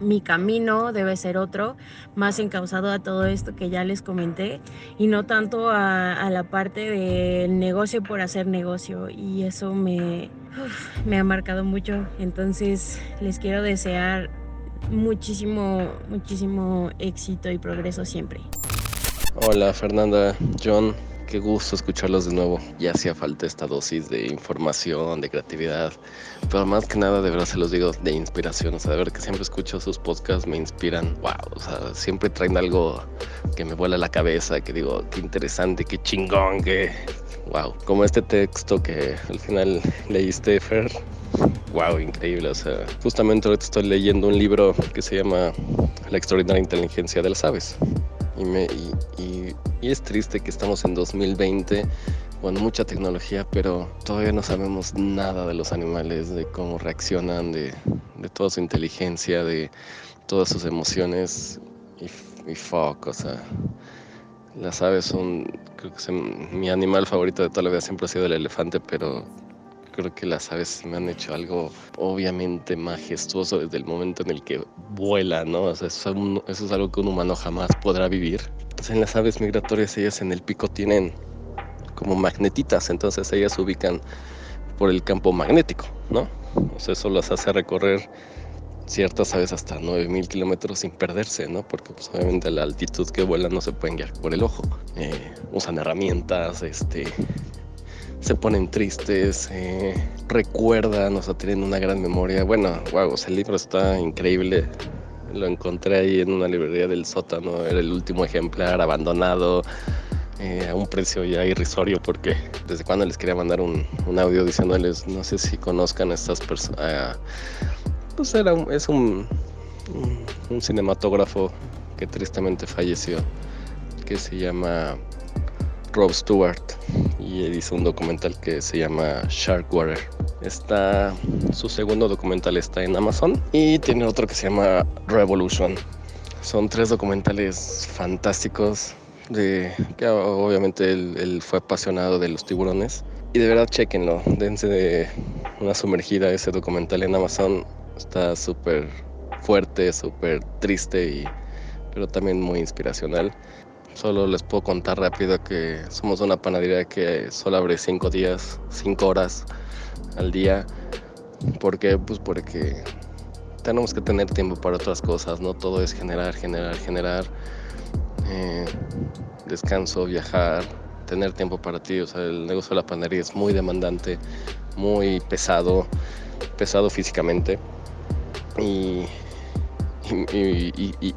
mi camino debe ser otro, más encauzado a todo esto que ya les comenté y no tanto a, la parte del negocio por hacer negocio y eso me, me ha marcado mucho. Entonces les quiero desear muchísimo, muchísimo éxito y progreso siempre. Hola Fernanda, John, qué gusto escucharlos de nuevo. Ya hacía falta esta dosis de información, de creatividad, pero más que nada, de verdad se los digo, de inspiración. O sea, de ver que siempre escucho sus podcasts, me inspiran. Wow, o sea, siempre traen algo que me vuela la cabeza, que digo, qué interesante, qué chingón, que. Wow, como este texto que al final leíste, Fer. Wow, increíble. O sea, justamente ahorita estoy leyendo un libro que se llama La extraordinaria inteligencia de las aves. Y, me, y, y es triste que estamos en 2020 bueno, mucha tecnología, pero todavía no sabemos nada de los animales, de cómo reaccionan, de, toda su inteligencia, de todas sus emociones. Y, y fuck, o sea, las aves son, creo que mi animal favorito de toda la vida siempre ha sido el elefante, pero creo que las aves me han hecho algo obviamente majestuoso desde el momento en el que vuela, ¿no? O sea, eso, es algo que un humano jamás podrá vivir. Entonces, en las aves migratorias, ellas en el pico tienen como magnetitas, entonces ellas se ubican por el campo magnético, ¿no? O sea, eso las hace recorrer ciertas aves hasta 9000 kilómetros sin perderse, ¿no? Porque pues, obviamente a la altitud que vuelan no se pueden guiar por el ojo. Eh, usan herramientas, este, se ponen tristes, eh, recuerdan, o sea, tienen una gran memoria. Bueno, wow, el libro está increíble. Lo encontré ahí en una librería del sótano, era el último ejemplar abandonado. Eh, a un precio ya irrisorio porque desde cuando les quería mandar un, audio diciéndoles, no sé si conozcan a estas personas, pues era es un, un, cinematógrafo que tristemente falleció, que se llama Rob Stewart y hizo un documental que se llama Sharkwater. Está, su segundo documental está en Amazon y tiene otro que se llama Revolution. Son tres documentales fantásticos de que obviamente él, fue apasionado de los tiburones. Y de verdad, chequenlo, dense de una sumergida ese documental en Amazon. Está súper fuerte, súper triste, y, pero también muy inspiracional. Solo les puedo contar rápido que somos una panadería que solo abre cinco días, cinco horas al día. ¿Por qué? Pues porque tenemos que tener tiempo para otras cosas, no todo es generar, generar, generar. Eh, descanso, viajar, tener tiempo para ti. O sea, el negocio de la panadería es muy demandante, muy pesado, pesado físicamente. Y,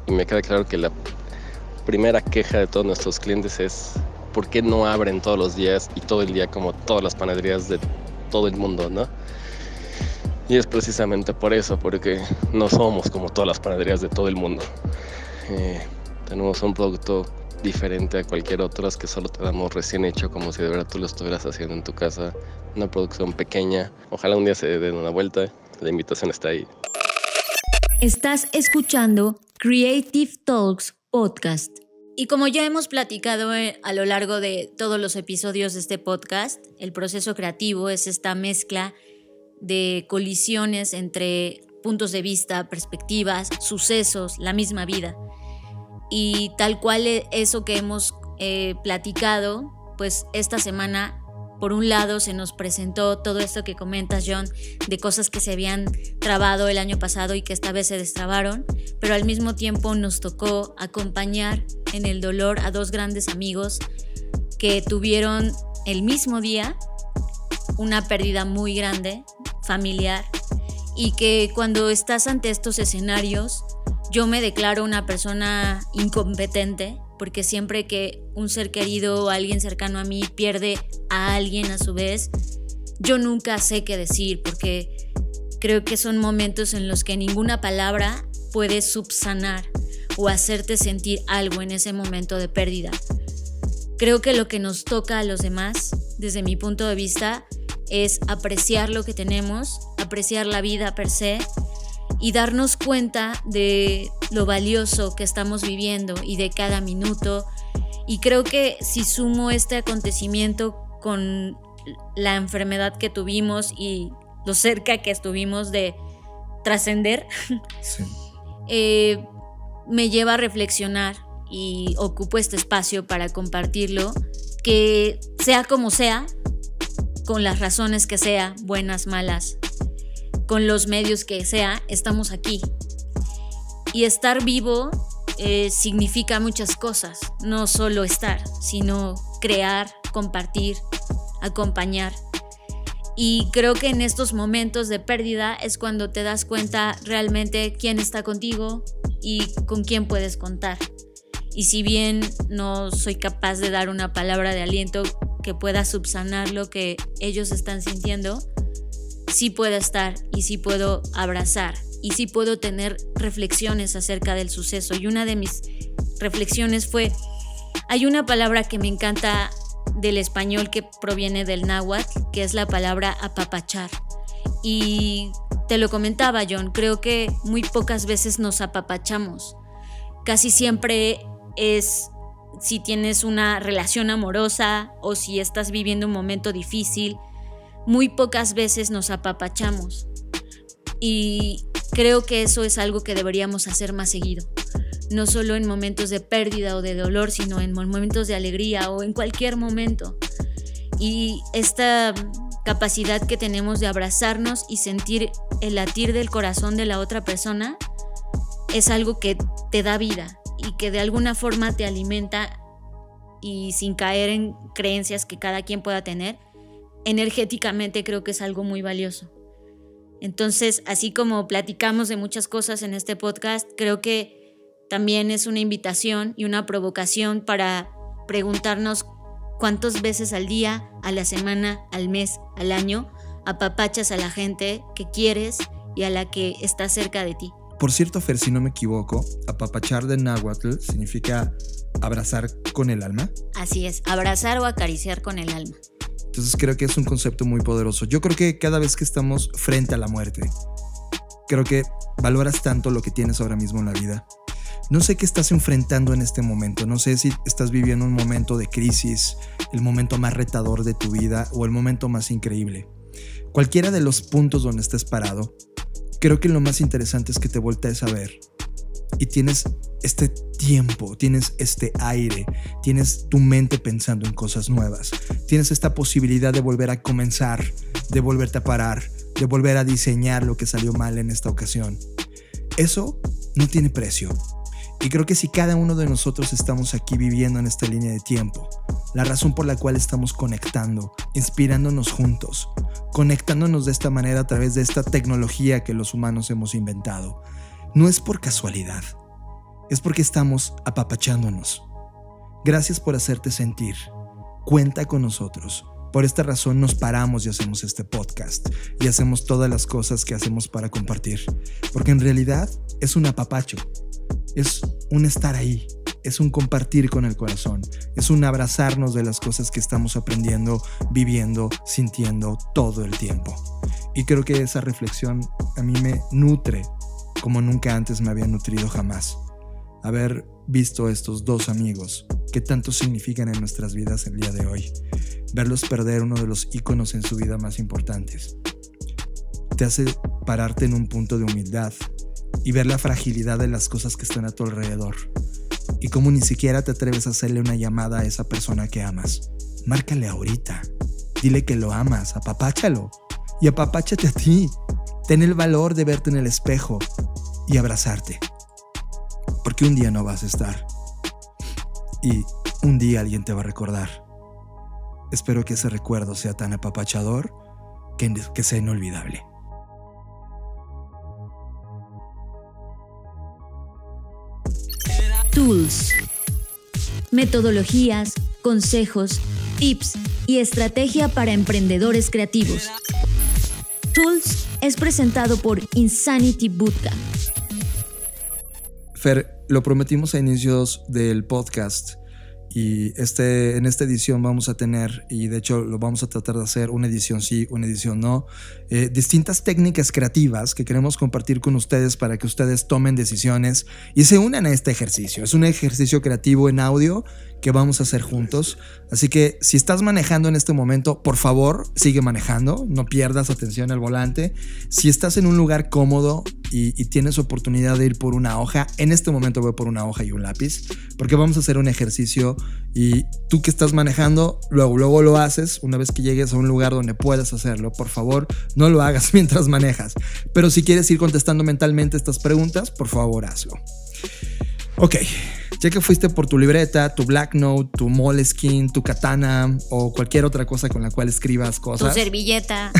me queda claro que la primera queja de todos nuestros clientes es ¿por qué no abren todos los días y todo el día como todas las panaderías de todo el mundo, ¿no? Y es precisamente por eso, porque no somos como todas las panaderías de todo el mundo. Eh, tenemos un producto diferente a cualquier otro, que solo te damos recién hecho, como si de verdad tú lo estuvieras haciendo en tu casa. Una producción pequeña. Ojalá un día se den una vuelta. La invitación está ahí. Estás escuchando Creative Talks Podcast. Y como ya hemos platicado eh, a lo largo de todos los episodios de este podcast, el proceso creativo es esta mezcla de colisiones entre puntos de vista, perspectivas, sucesos, la misma vida y tal cual e, eso que hemos eh, platicado, pues esta semana, por un lado, se nos presentó todo esto que comentas, John, de cosas que se habían trabado el año pasado y que esta vez se destrabaron, pero al mismo tiempo nos tocó acompañar en el dolor a dos grandes amigos que tuvieron el mismo día una pérdida muy grande, familiar, y que cuando estás ante estos escenarios, yo me declaro una persona incompetente porque siempre que un ser querido o alguien cercano a mí pierde a alguien a su vez, yo nunca sé qué decir porque creo que son momentos en los que ninguna palabra puede subsanar o hacerte sentir algo en ese momento de pérdida. Creo que lo que nos toca a los demás, desde mi punto de vista, es apreciar lo que tenemos, apreciar la vida per se y darnos cuenta de lo valioso que estamos viviendo y de cada minuto. Y creo que si sumo este acontecimiento con la enfermedad que tuvimos y lo cerca que estuvimos de trascender, eh, me lleva a reflexionar y ocupo este espacio para compartirlo, que sea como sea, con las razones que sea, buenas, malas, con los medios que sea, estamos aquí. Y estar vivo eh, significa muchas cosas, no solo estar, sino crear, compartir, acompañar. Y creo que en estos momentos de pérdida es cuando te das cuenta realmente quién está contigo y con quién puedes contar. Y si bien no soy capaz de dar una palabra de aliento que pueda subsanar lo que ellos están sintiendo, sí puedo estar y sí puedo abrazar y sí puedo tener reflexiones acerca del suceso. Y una de mis reflexiones fue, hay una palabra que me encanta del español que proviene del náhuatl, que es la palabra apapachar. Y te lo comentaba, John, creo que muy pocas veces nos apapachamos. Casi siempre es si tienes una relación amorosa o si estás viviendo un momento difícil, muy pocas veces nos apapachamos. Y creo que eso es algo que deberíamos hacer más seguido. No solo en momentos de pérdida o de dolor, sino en momentos de alegría o en cualquier momento. Y esta capacidad que tenemos de abrazarnos y sentir el latir del corazón de la otra persona es algo que te da vida y que de alguna forma te alimenta y sin caer en creencias que cada quien pueda tener, energéticamente creo que es algo muy valioso. Entonces, así como platicamos de muchas cosas en este podcast, creo que también es una invitación y una provocación para preguntarnos cuántas veces al día, a la semana, al mes, al año, apapachas a la gente que quieres y a la que está cerca de ti. Por cierto, Fer, si no me equivoco, apapachar de náhuatl significa abrazar con el alma. Así es, abrazar o acariciar con el alma. Entonces creo que es un concepto muy poderoso. Yo creo que cada vez que estamos frente a la muerte, creo que valoras tanto lo que tienes ahora mismo en la vida. No sé qué estás enfrentando en este momento, no sé si estás viviendo un momento de crisis, el momento más retador de tu vida o el momento más increíble. Cualquiera de los puntos donde estés parado, creo que lo más interesante es que te voltees a ver y tienes este tiempo, tienes este aire, tienes tu mente pensando en cosas nuevas, tienes esta posibilidad de volver a comenzar, de volverte a parar, de volver a diseñar lo que salió mal en esta ocasión. Eso no tiene precio. Y creo que si cada uno de nosotros estamos aquí viviendo en esta línea de tiempo, la razón por la cual estamos conectando, inspirándonos juntos, conectándonos de esta manera a través de esta tecnología que los humanos hemos inventado, no es por casualidad, es porque estamos apapachándonos. Gracias por hacerte sentir. Cuenta con nosotros. Por esta razón nos paramos y hacemos este podcast y hacemos todas las cosas que hacemos para compartir. Porque en realidad es un apapacho es un estar ahí, es un compartir con el corazón, es un abrazarnos de las cosas que estamos aprendiendo, viviendo, sintiendo todo el tiempo. Y creo que esa reflexión a mí me nutre como nunca antes me había nutrido jamás. Haber visto a estos dos amigos que tanto significan en nuestras vidas el día de hoy, verlos perder uno de los íconos en su vida más importantes, te hace pararte en un punto de humildad, y ver la fragilidad de las cosas que están a tu alrededor. Y cómo ni siquiera te atreves a hacerle una llamada a esa persona que amas. Márcale ahorita. Dile que lo amas, apapáchalo. Y apapáchate a ti. Ten el valor de verte en el espejo y abrazarte. Porque un día no vas a estar. Y un día alguien te va a recordar. Espero que ese recuerdo sea tan apapachador que, que sea inolvidable. Tools. Metodologías, consejos, tips y estrategia para emprendedores creativos. Tools es presentado por Insanity Bootcamp. Fer, lo prometimos a inicios del podcast y este, en esta edición vamos a tener, y de hecho lo vamos a tratar de hacer, una edición sí, una edición no, eh, distintas técnicas creativas que queremos compartir con ustedes para que ustedes tomen decisiones y se unan a este ejercicio. Es un ejercicio creativo en audio que vamos a hacer juntos. Así que si estás manejando en este momento, por favor, sigue manejando, no pierdas atención al volante. Si estás en un lugar cómodo y, tienes oportunidad de ir por una hoja, en este momento voy por una hoja y un lápiz, porque vamos a hacer un ejercicio y tú que estás manejando, luego, luego lo haces, una vez que llegues a un lugar donde puedas hacerlo, por favor, no lo hagas mientras manejas. Pero si quieres ir contestando mentalmente estas preguntas, por favor, hazlo. Ok, ya que fuiste por tu libreta, tu Black Note, tu Moleskine, tu katana o cualquier otra cosa con la cual escribas cosas. Tu servilleta.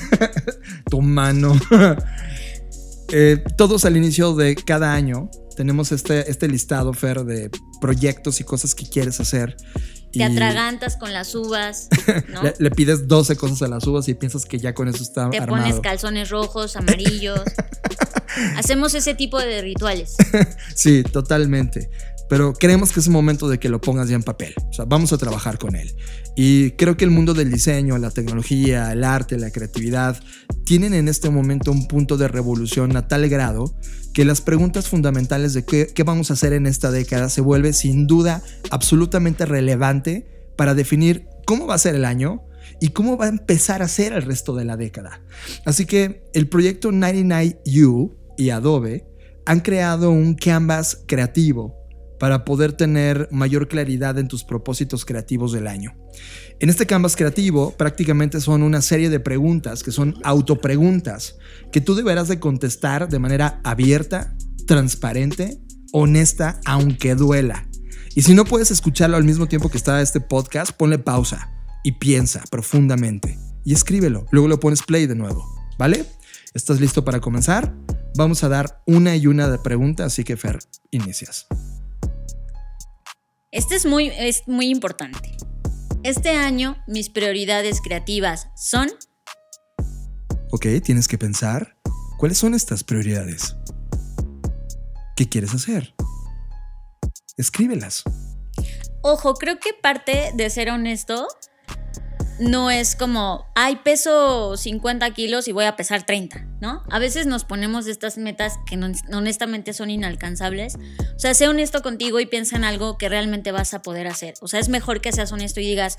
tu mano. eh, todos al inicio de cada año tenemos este, este listado, Fer, de proyectos y cosas que quieres hacer. Te y atragantas con las uvas. ¿no? le, le, pides 12 cosas a las uvas y piensas que ya con eso está Te armado. pones calzones rojos, amarillos. Hacemos ese tipo de rituales. sí, totalmente. Pero creemos que es un momento de que lo pongas ya en papel. O sea, vamos a trabajar con él. Y creo que el mundo del diseño, la tecnología, el arte, la creatividad, tienen en este momento un punto de revolución a tal grado que las preguntas fundamentales de qué, qué vamos a hacer en esta década se vuelve sin duda absolutamente relevante para definir cómo va a ser el año, y cómo va a empezar a ser el resto de la década. Así que el proyecto 99U y Adobe han creado un canvas creativo para poder tener mayor claridad en tus propósitos creativos del año. En este canvas creativo prácticamente son una serie de preguntas que son autopreguntas que tú deberás de contestar de manera abierta, transparente, honesta, aunque duela. Y si no puedes escucharlo al mismo tiempo que está este podcast, ponle pausa y piensa profundamente y escríbelo. Luego lo pones play de nuevo, ¿vale? ¿Estás listo para comenzar? Vamos a dar una y una de preguntas, así que Fer, inicias. Este es muy, es muy importante. Este año mis prioridades creativas son... Ok, tienes que pensar, ¿cuáles son estas prioridades? ¿Qué quieres hacer? Escríbelas. Ojo, creo que parte de ser honesto no es como, ay, peso 50 kilos y voy a pesar 30, ¿no? A veces nos ponemos estas metas que no, honestamente son inalcanzables. O sea, sé honesto contigo y piensa en algo que realmente vas a poder hacer. O sea, es mejor que seas honesto y digas,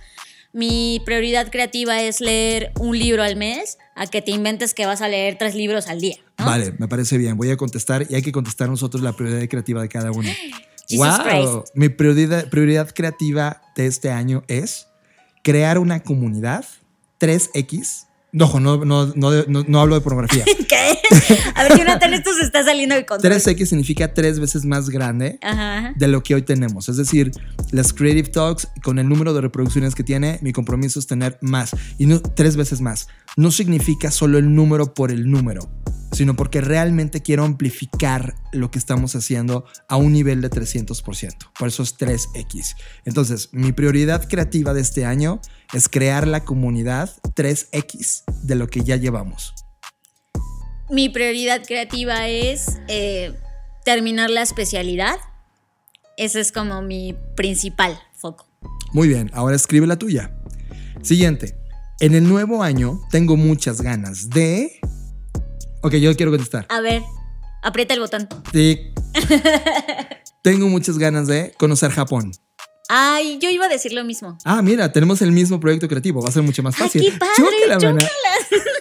mi prioridad creativa es leer un libro al mes, a que te inventes que vas a leer tres libros al día. ¿no? Vale, me parece bien. Voy a contestar y hay que contestar nosotros la prioridad creativa de cada uno. Jesus wow, Christ. mi prioridad, prioridad creativa de este año es crear una comunidad 3X. No, no, no, no, no, no hablo de pornografía. ¿Qué? A ver, Jonathan, esto se está saliendo de control. 3X significa tres veces más grande Ajá. de lo que hoy tenemos. Es decir, las Creative Talks, con el número de reproducciones que tiene, mi compromiso es tener más. Y no tres veces más. No significa solo el número por el número, sino porque realmente quiero amplificar lo que estamos haciendo a un nivel de 300%. Por eso es 3X. Entonces, mi prioridad creativa de este año es crear la comunidad 3X de lo que ya llevamos. Mi prioridad creativa es eh, terminar la especialidad. Ese es como mi principal foco. Muy bien, ahora escribe la tuya. Siguiente. En el nuevo año tengo muchas ganas de... Ok, yo quiero contestar. A ver, aprieta el botón. Sí. tengo muchas ganas de conocer Japón. Ay, yo iba a decir lo mismo. Ah, mira, tenemos el mismo proyecto creativo. Va a ser mucho más fácil. ¡Ay, qué padre!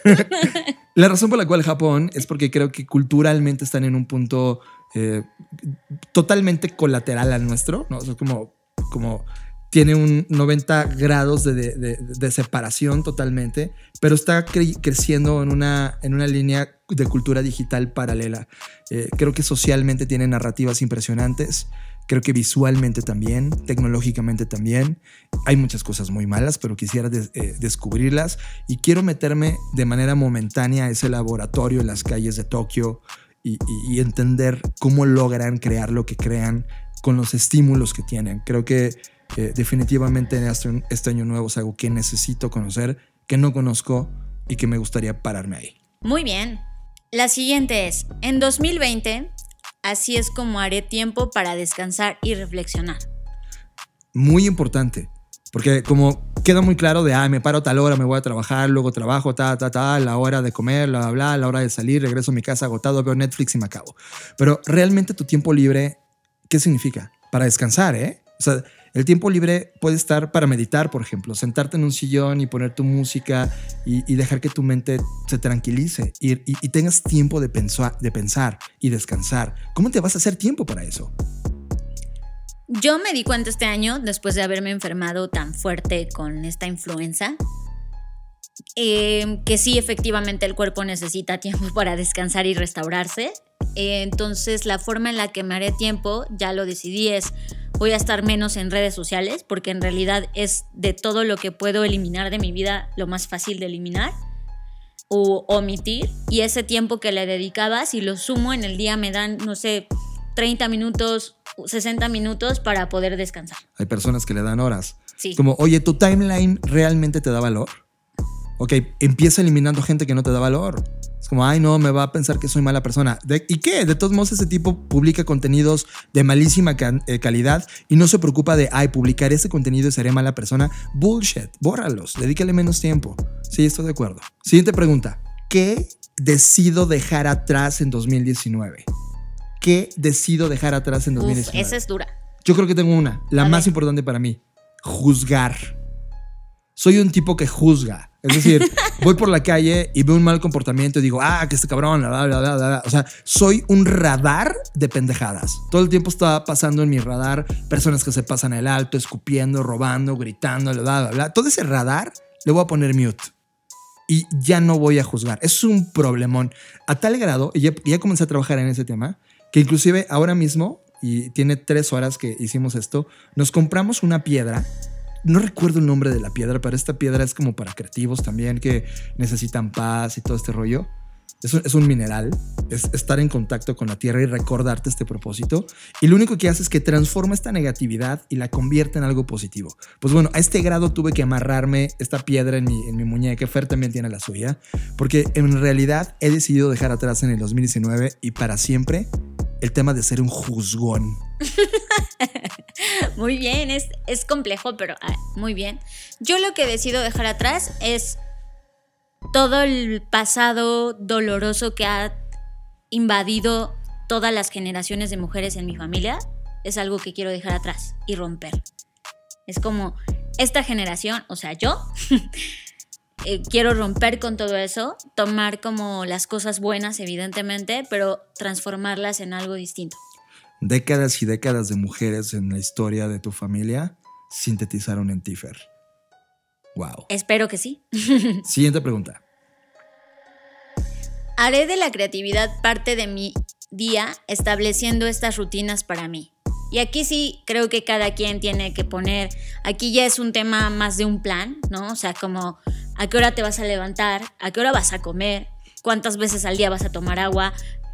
Chócala. La razón por la cual Japón es porque creo que culturalmente están en un punto eh, totalmente colateral al nuestro, ¿no? O sea, como, como tiene un 90 grados de, de, de, separación totalmente, pero está cre creciendo en una, en una línea de cultura digital paralela. Eh, creo que socialmente tiene narrativas impresionantes. Creo que visualmente también, tecnológicamente también. Hay muchas cosas muy malas, pero quisiera eh, descubrirlas y quiero meterme de manera momentánea a ese laboratorio en las calles de Tokio y, y entender cómo logran crear lo que crean con los estímulos que tienen. Creo que eh, definitivamente en este, este año nuevo es algo que necesito conocer, que no conozco y que me gustaría pararme ahí. Muy bien. La siguiente es, en 2020 Así es como haré tiempo para descansar y reflexionar. Muy importante, porque como queda muy claro de, ah, me paro tal hora, me voy a trabajar, luego trabajo, ta, ta, ta, la hora de comer, bla, bla, la hora de salir, regreso a mi casa agotado, veo Netflix y me acabo. Pero realmente tu tiempo libre, ¿qué significa? Para descansar, ¿eh? O sea, El tiempo libre puede estar para meditar, por ejemplo, sentarte en un sillón y poner tu música y, dejar que tu mente se tranquilice y, tengas tiempo de, pensar- y descansar. ¿Cómo te vas a hacer tiempo para eso? Yo me di cuenta este año, después de haberme enfermado tan fuerte con esta influenza, eh, que sí, efectivamente el cuerpo necesita tiempo para descansar y restaurarse. Entonces, la forma en la que me haré tiempo, ya lo decidí, es voy a estar menos en redes sociales, porque en realidad es de todo lo que puedo eliminar de mi vida lo más fácil de eliminar o omitir. Y ese tiempo que le dedicaba, si lo sumo en el día, me dan, no sé, 30 minutos, 60 minutos para poder descansar. Hay personas que le dan horas. Sí. Como, oye, ¿tu timeline realmente te da valor? Ok, empieza eliminando gente que no te da valor. Es como, ay, no, me va a pensar que soy mala persona. ¿De- ¿Y qué? De todos modos, ese tipo publica contenidos de malísima can- eh, calidad y no se preocupa de, ay, publicar este contenido y seré mala persona. Bullshit, bórralos, dedícale menos tiempo. Sí, estoy de acuerdo. Siguiente pregunta. ¿Qué decido dejar atrás en 2019? ¿Qué decido dejar atrás en Uf, 2019? esa es dura. Yo creo que tengo una, la más importante para mí, juzgar. Soy un tipo que juzga. Es decir, voy por la calle y veo un mal comportamiento y digo, ah, que este cabrón, bla, bla, bla, bla. O sea, soy un radar de pendejadas. Todo el tiempo está pasando en mi radar personas que se pasan el alto, escupiendo, robando, gritando, bla, bla, bla. Todo ese radar le voy a poner mute. Y ya no voy a juzgar. Es un problemón. A tal grado, y ya, ya comencé a trabajar en ese tema, que inclusive ahora mismo, y tiene tres horas que hicimos esto, nos compramos una piedra. No recuerdo el nombre de la piedra, pero esta piedra es como para creativos también que necesitan paz y todo este rollo. Es un, mineral, es estar en contacto con la tierra y recordarte este propósito. Y lo único que hace es que transforma esta negatividad y la convierte en algo positivo. Pues bueno, a este grado tuve que amarrarme esta piedra en mi, en mi muñeca. Fer también tiene la suya. Porque en realidad he decidido dejar atrás en el 2019 y para siempre el tema de ser un juzgón. Muy bien, es, es complejo, pero ah, muy bien. Yo lo que decido dejar atrás es todo el pasado doloroso que ha invadido todas las generaciones de mujeres en mi familia. Es algo que quiero dejar atrás y romper. Es como esta generación, o sea, yo, eh, quiero romper con todo eso, tomar como las cosas buenas, evidentemente, pero transformarlas en algo distinto. Décadas y décadas de mujeres en la historia de tu familia sintetizaron en ti, Fer. Wow. Espero que sí. Siguiente pregunta. Haré de la creatividad parte de mi día estableciendo estas rutinas para mí. Y aquí sí creo que cada quien tiene que poner, aquí ya es un tema más de un plan, ¿no? O sea, como a qué hora te vas a levantar, a qué hora vas a comer, cuántas veces al día vas a tomar agua,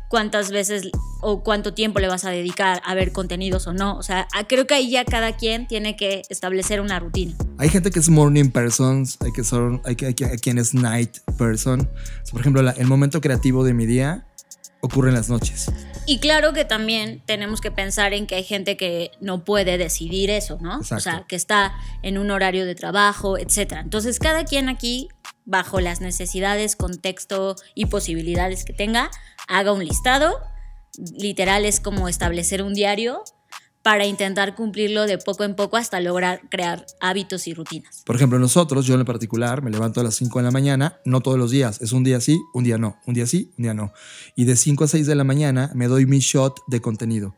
cuántas veces o cuánto tiempo le vas a dedicar a ver contenidos o no. O sea, a- creo que ahí ya cada quien tiene que establecer una rutina. Hay gente que es morning persons, hay, que hay, hay, hay quien es night person. Por ejemplo, la- el momento creativo de mi día ocurre en las noches. Y claro que también tenemos que pensar en que hay gente que no puede decidir eso, ¿no? O sea, que está en un horario de trabajo, etc. Entonces, cada quien aquí, bajo las necesidades, contexto y posibilidades que tenga, haga un listado. Literal es como establecer un diario para intentar cumplirlo de poco en poco hasta lograr crear hábitos y rutinas. Por ejemplo, nosotros, yo en particular, me levanto a las 5 de la mañana, no todos los días, es un día sí, un día no, un día sí, un día no. Y de 5 a 6 de la mañana me doy mi shot de contenido.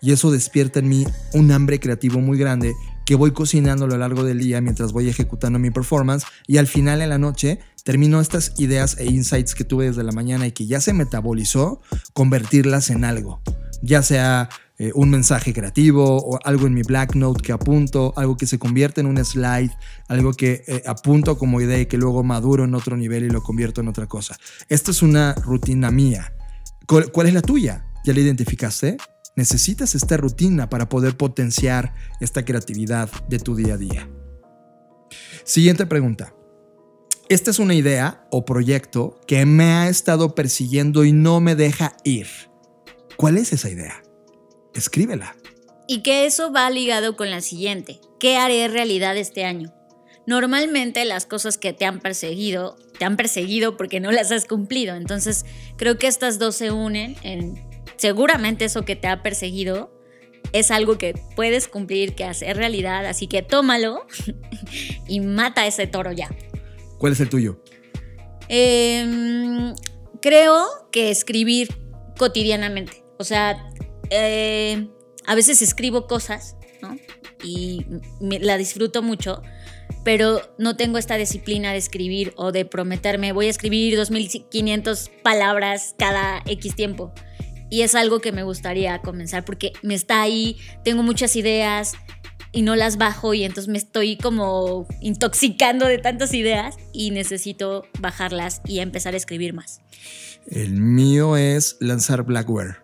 Y eso despierta en mí un hambre creativo muy grande que voy cocinando a lo largo del día mientras voy ejecutando mi performance y al final en la noche termino estas ideas e insights que tuve desde la mañana y que ya se metabolizó, convertirlas en algo. Ya sea eh, un mensaje creativo o algo en mi Black Note que apunto, algo que se convierte en un slide, algo que eh, apunto como idea y que luego maduro en otro nivel y lo convierto en otra cosa. Esta es una rutina mía. ¿Cuál, cuál es la tuya? ¿Ya la identificaste? Necesitas esta rutina para poder potenciar esta creatividad de tu día a día. Siguiente pregunta. Esta es una idea o proyecto que me ha estado persiguiendo y no me deja ir. ¿Cuál es esa idea? Escríbela. Y que eso va ligado con la siguiente. ¿Qué haré realidad este año? Normalmente las cosas que te han perseguido, te han perseguido porque no las has cumplido. Entonces creo que estas dos se unen en seguramente eso que te ha perseguido es algo que puedes cumplir, que hacer realidad, así que tómalo y mata a ese toro ya. ¿Cuál es el tuyo? Em, creo que escribir cotidianamente, o sea, eh, a veces escribo cosas, ¿no? Y me- la disfruto mucho, pero no tengo esta disciplina de escribir o de prometerme, voy a escribir 2500 palabras cada X tiempo. Y es algo que me gustaría comenzar porque me está ahí, tengo muchas ideas y no las bajo y entonces me estoy como intoxicando de tantas ideas y necesito bajarlas y empezar a escribir más. El mío es lanzar Blackwear.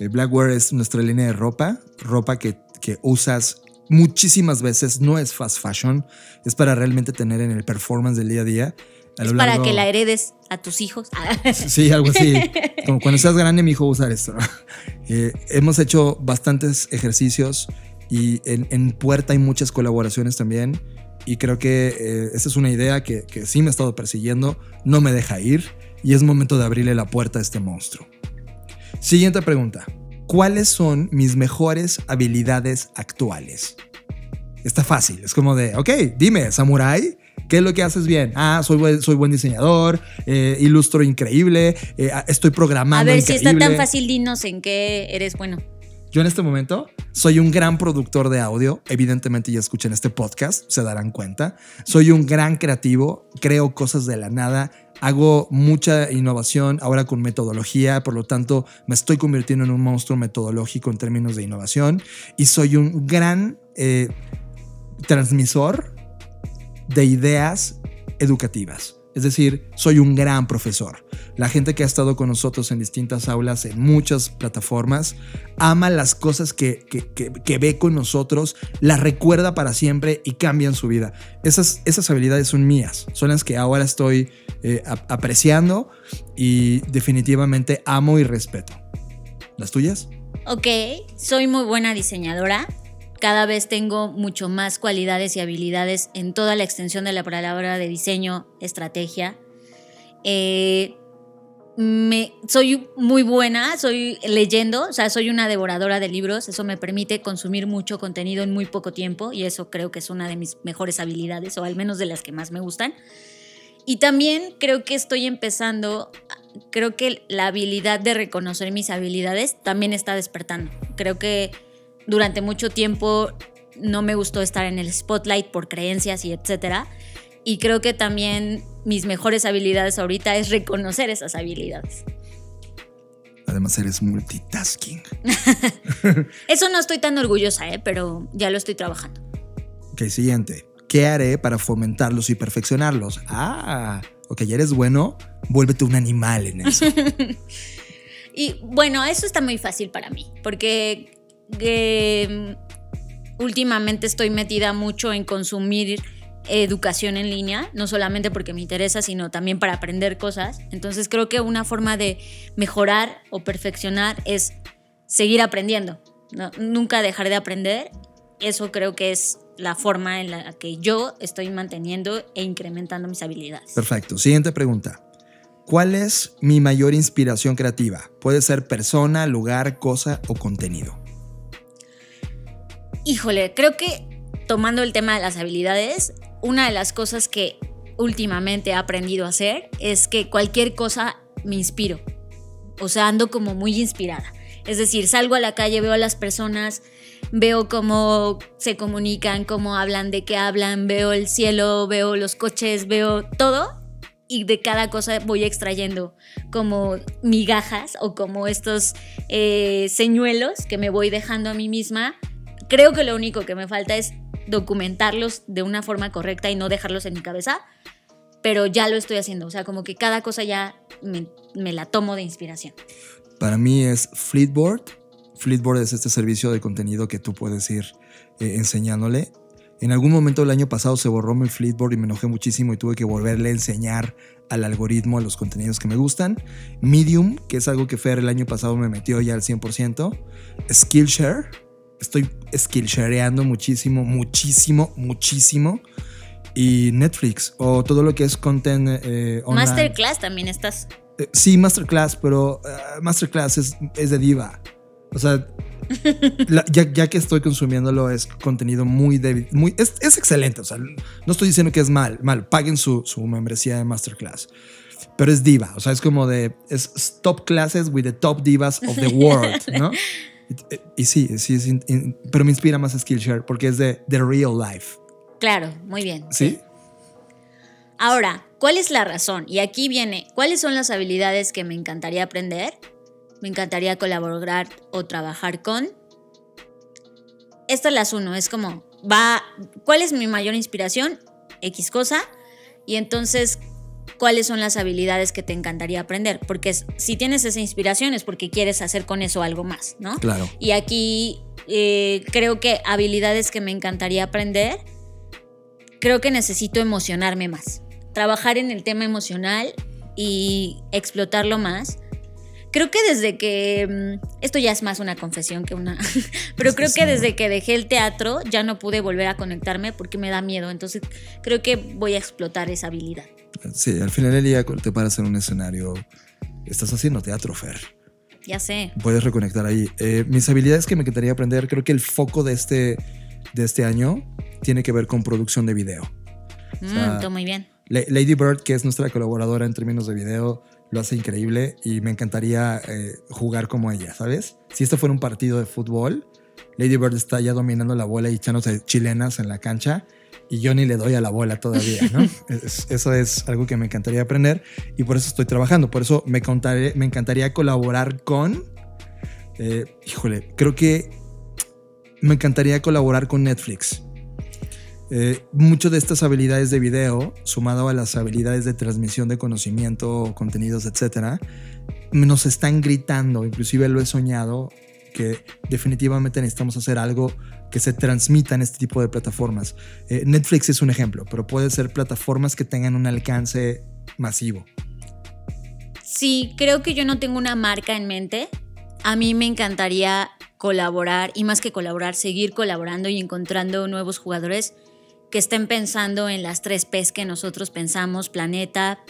El Blackwear es nuestra línea de ropa, ropa que, que usas muchísimas veces, no es fast fashion, es para realmente tener en el performance del día a día. A Es para largo- que la heredes a tus hijos. Sí, algo así. Como cuando seas grande, mi hijo va a usar esto. Eh, hemos hecho bastantes ejercicios y en, en Puerta hay muchas colaboraciones también. Y creo que eh, esa es una idea que, que sí me ha estado persiguiendo, no me deja ir y es momento de abrirle la puerta a este monstruo. Siguiente pregunta. ¿Cuáles son mis mejores habilidades actuales? Está fácil, es como de, ok, dime, Samurai, ¿qué es lo que haces bien? Ah, soy buen, soy buen diseñador, eh, ilustro increíble, eh, ah, estoy programando. A ver, si está tan fácil, dinos en qué eres bueno. Yo en este momento soy un gran productor de audio. Evidentemente ya escuchan este podcast, se darán cuenta. Soy un gran creativo, creo cosas de la nada, hago mucha innovación ahora con metodología, por lo tanto me estoy convirtiendo en un monstruo metodológico en términos de innovación y soy un gran eh, transmisor de ideas educativas. Es decir, soy un gran profesor. La gente que ha estado con nosotros en distintas aulas, en muchas plataformas, ama las cosas que, que- que- ve con nosotros, las recuerda para siempre y cambian su vida. Esas, esas habilidades son mías, son las que ahora estoy eh, ap- apreciando y definitivamente amo y respeto. ¿Las tuyas? Ok, soy muy buena diseñadora. Cada vez tengo mucho más cualidades y habilidades en toda la extensión de la palabra de diseño, estrategia. Eh, me, soy muy buena, soy leyendo, o sea, soy una devoradora de libros. Eso me permite consumir mucho contenido en muy poco tiempo y eso creo que es una de mis mejores habilidades, o al menos de las que más me gustan. Y también creo que estoy empezando, creo que la habilidad de reconocer mis habilidades también está despertando. Creo que durante mucho tiempo no me gustó estar en el spotlight por creencias y etcétera. Y creo que también mis mejores habilidades ahorita es reconocer esas habilidades. Además eres multitasking. Eso no estoy tan orgullosa, ¿eh? pero ya lo estoy trabajando. Ok, siguiente. ¿Qué haré para fomentarlos y perfeccionarlos? Ah, ok, ya eres bueno, vuélvete un animal en eso. Y bueno, eso está muy fácil para mí, porque eh, últimamente estoy metida mucho en consumir educación en línea, no solamente porque me interesa, sino también para aprender cosas. Entonces creo que una forma de mejorar o perfeccionar es seguir aprendiendo, ¿no? nunca dejar de aprender. Eso creo que es la forma en la que yo estoy manteniendo e incrementando mis habilidades. Perfecto. Siguiente pregunta. ¿Cuál es mi mayor inspiración creativa? Puede ser persona, lugar, cosa o contenido. Híjole, creo que tomando el tema de las habilidades, una de las cosas que últimamente he aprendido a hacer es que cualquier cosa me inspiro. O sea, ando como muy inspirada. Es decir, salgo a la calle, veo a las personas, veo cómo se comunican, cómo hablan, de qué hablan, veo el cielo, veo los coches, veo todo y de cada cosa voy extrayendo como migajas o como estos eh, señuelos que me voy dejando a mí misma. Creo que lo único que me falta es documentarlos de una forma correcta y no dejarlos en mi cabeza, pero ya lo estoy haciendo. O sea, como que cada cosa ya me, la tomo de inspiración. Para mí es Fleetboard. Fleetboard es este servicio de contenido que tú puedes ir eh, enseñándole. En algún momento del año pasado se borró mi Fleetboard y me enojé muchísimo y tuve que volverle a enseñar al algoritmo a los contenidos que me gustan. Medium, que es algo que Fer el año pasado me metió ya al 100%. Skillshare, estoy skillshareando muchísimo, muchísimo, muchísimo. Y Netflix o todo lo que es content eh, online. Masterclass también estás. Eh, sí, Masterclass, pero eh, Masterclass es, es de diva. O sea, la- ya, ya que estoy consumiéndolo, es contenido muy débil. Muy, es, es excelente. O sea, no estoy diciendo que es mal. mal paguen su, su membresía de Masterclass. Pero es diva. O sea, es como de. Es top classes with the top divas of the world, ¿no? Y, sí, sí, pero me inspira más Skillshare porque es de the real life. Claro, muy bien. ¿Sí? Ahora, ¿cuál es la razón? Y aquí viene, ¿cuáles son las habilidades que me encantaría aprender? Me encantaría colaborar o trabajar con. Esta es las uno, es como, va, ¿cuál es mi mayor inspiración? X cosa. Y entonces, ¿cuáles son las habilidades que te encantaría aprender? Porque si tienes esa inspiración es porque quieres hacer con eso algo más, ¿no? Claro. Y aquí eh, creo que habilidades que me encantaría aprender, creo que necesito emocionarme más. Trabajar en el tema emocional y explotarlo más. Creo que desde que, mm, esto ya es más una confesión que una, pero creo que desde que dejé el teatro ya no pude volver a conectarme porque me da miedo. Entonces creo que voy a explotar esa habilidad. Sí, al final del día, te paras en un escenario, estás haciendo teatro, Fer. Ya sé. Puedes reconectar ahí. Eh, mis habilidades que me encantaría aprender, creo que el foco de este, de este año tiene que ver con producción de video. Mm, sea, todo muy bien. La- Lady Bird, que es nuestra colaboradora en términos de video, lo hace increíble y me encantaría eh, jugar como ella, ¿sabes? Si esto fuera un partido de fútbol, Lady Bird está ya dominando la bola y echándose chilenas en la cancha y yo ni le doy a la bola todavía, ¿no? Es- eso es algo que me encantaría aprender y por eso estoy trabajando. Por eso me, contaré- me encantaría colaborar con... eh, híjole, creo que me encantaría colaborar con Netflix. Eh, mucho de estas habilidades de video, sumado a las habilidades de transmisión de conocimiento, contenidos, etcétera, nos están gritando, inclusive lo he soñado, que definitivamente necesitamos hacer algo que se transmita en este tipo de plataformas. Eh, Netflix es un ejemplo, pero puede ser plataformas que tengan un alcance masivo. Sí, creo que yo no tengo una marca en mente. A mí me encantaría colaborar y más que colaborar, seguir colaborando y encontrando nuevos jugadores que estén pensando en las tres P's que nosotros pensamos, planeta,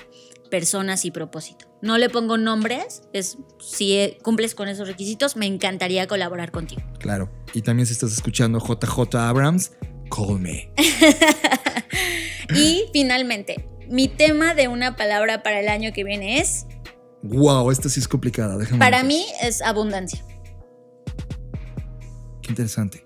personas y propósito. No le pongo nombres, es, si eh, cumples con esos requisitos, me encantaría colaborar contigo. Claro. Y también si estás escuchando JJ Abrams, call me. Y finalmente, mi tema de una palabra para el año que viene es, Wow, esta sí es complicada. Déjame para ver. mí, es abundancia. Qué interesante.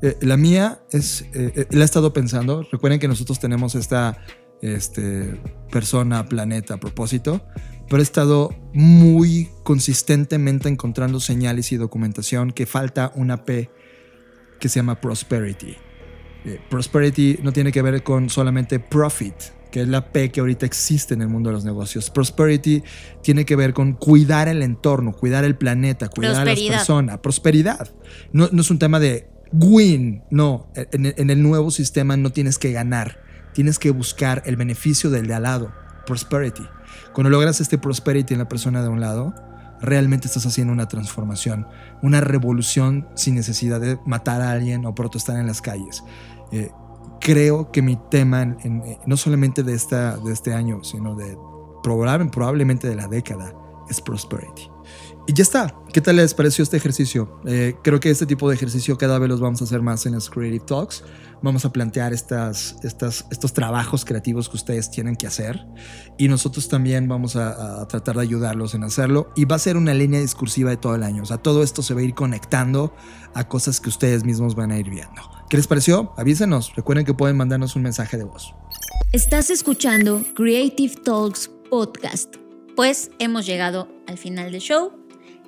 Eh, la mía es, eh, la he estado pensando. Recuerden que nosotros tenemos esta este, persona, planeta, propósito, pero he estado muy consistentemente encontrando señales y documentación que falta una P que se llama prosperity. Eh, prosperity no tiene que ver con solamente profit, que es la P que ahorita existe en el mundo de los negocios. Prosperity tiene que ver con cuidar el entorno, cuidar el planeta, cuidar a las personas, prosperidad. No, no es un tema de win, no. En, en el nuevo sistema no tienes que ganar, tienes que buscar el beneficio del de al lado, prosperity. Cuando logras este prosperity en la persona de un lado, realmente estás haciendo una transformación, una revolución sin necesidad de matar a alguien o protestar en las calles. Eh, creo que mi tema, eh, no solamente de, esta, de este año, sino de probable- probablemente de la década, es prosperity. Y ya está. ¿Qué tal les pareció este ejercicio? Eh, creo que este tipo de ejercicio cada vez los vamos a hacer más en los Creative Talks. Vamos a plantear estas, estas, estos trabajos creativos que ustedes tienen que hacer y nosotros también vamos a, a tratar de ayudarlos en hacerlo y va a ser una línea discursiva de todo el año. O sea, todo esto se va a ir conectando a cosas que ustedes mismos van a ir viendo. ¿Qué les pareció? Avísenos. Recuerden que pueden mandarnos un mensaje de voz. Estás escuchando Creative Talks Podcast. Pues hemos llegado al final del show.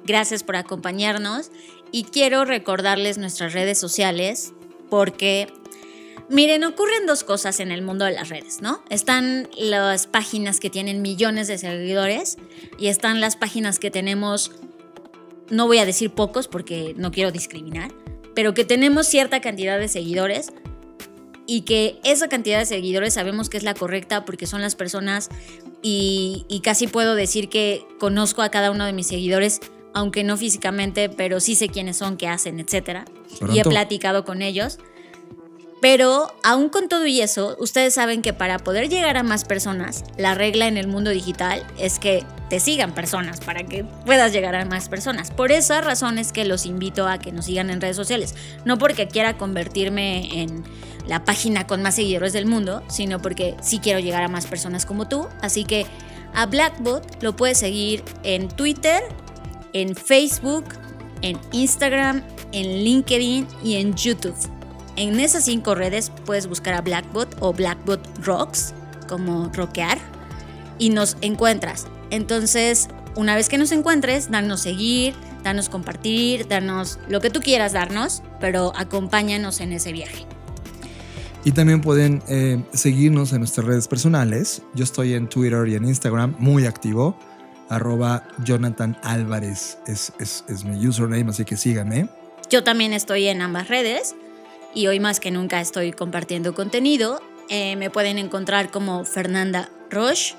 Gracias por acompañarnos y quiero recordarles nuestras redes sociales porque, miren, ocurren dos cosas en el mundo de las redes, ¿no? Están las páginas que tienen millones de seguidores y están las páginas que tenemos, no voy a decir pocos porque no quiero discriminar, pero que tenemos cierta cantidad de seguidores y que esa cantidad de seguidores sabemos que es la correcta porque son las personas y, y casi puedo decir que conozco a cada uno de mis seguidores, aunque no físicamente, pero sí sé quiénes son, qué hacen, etc. Y he platicado con ellos. Pero aún con todo y eso, ustedes saben que para poder llegar a más personas, la regla en el mundo digital es que te sigan personas, para que puedas llegar a más personas. Por esa razón es que los invito a que nos sigan en redes sociales. No porque quiera convertirme en la página con más seguidores del mundo, sino porque sí quiero llegar a más personas como tú. Así que a Blackbot lo puedes seguir en Twitter, en Facebook, en Instagram, en LinkedIn y en YouTube. En esas cinco redes puedes buscar a Blackbot o Blackbot Rocks, como rockear, y nos encuentras. Entonces, una vez que nos encuentres, danos seguir, danos compartir, danos lo que tú quieras darnos, pero acompáñanos en ese viaje. Y también pueden eh, seguirnos en nuestras redes personales. Yo estoy en Twitter y en Instagram, muy activo. Arroba Jonathan Álvarez es, es, es mi username, así que síganme. Yo también estoy en ambas redes y hoy más que nunca estoy compartiendo contenido. Eh, me pueden encontrar como Fernanda Roche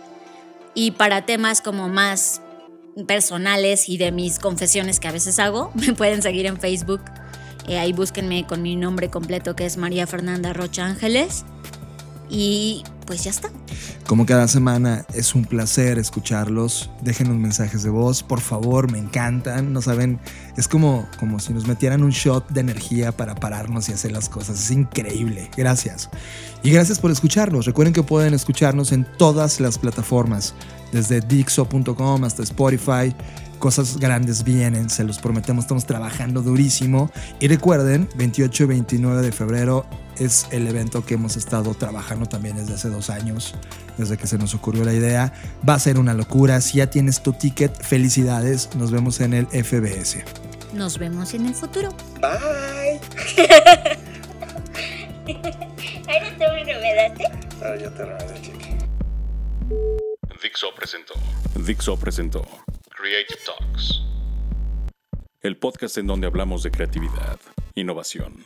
y para temas como más personales y de mis confesiones que a veces hago, me pueden seguir en Facebook. Eh, ahí búsquenme con mi nombre completo que es María Fernanda Rocha Ángeles. Y pues ya está. Como cada semana, es un placer escucharlos. Déjenos mensajes de voz, por favor, me encantan. No saben, es como, como si nos metieran un shot de energía para pararnos y hacer las cosas. Es increíble. Gracias. Y gracias por escucharnos. Recuerden que pueden escucharnos en todas las plataformas, desde Dixo.com hasta Spotify cosas grandes vienen, se los prometemos, estamos trabajando durísimo. Y recuerden, 28 y 29 de febrero es el evento que hemos estado trabajando también desde hace dos años, desde que se nos ocurrió la idea. Va a ser una locura. Si ya tienes tu ticket, felicidades. Nos vemos en el FBS. Nos vemos en el futuro. Bye. ¿Ahora tú me remedaste? Ah, ya te chiqui. Dixo presentó. Dixo presentó. Creative Talks. El podcast en donde hablamos de creatividad, innovación,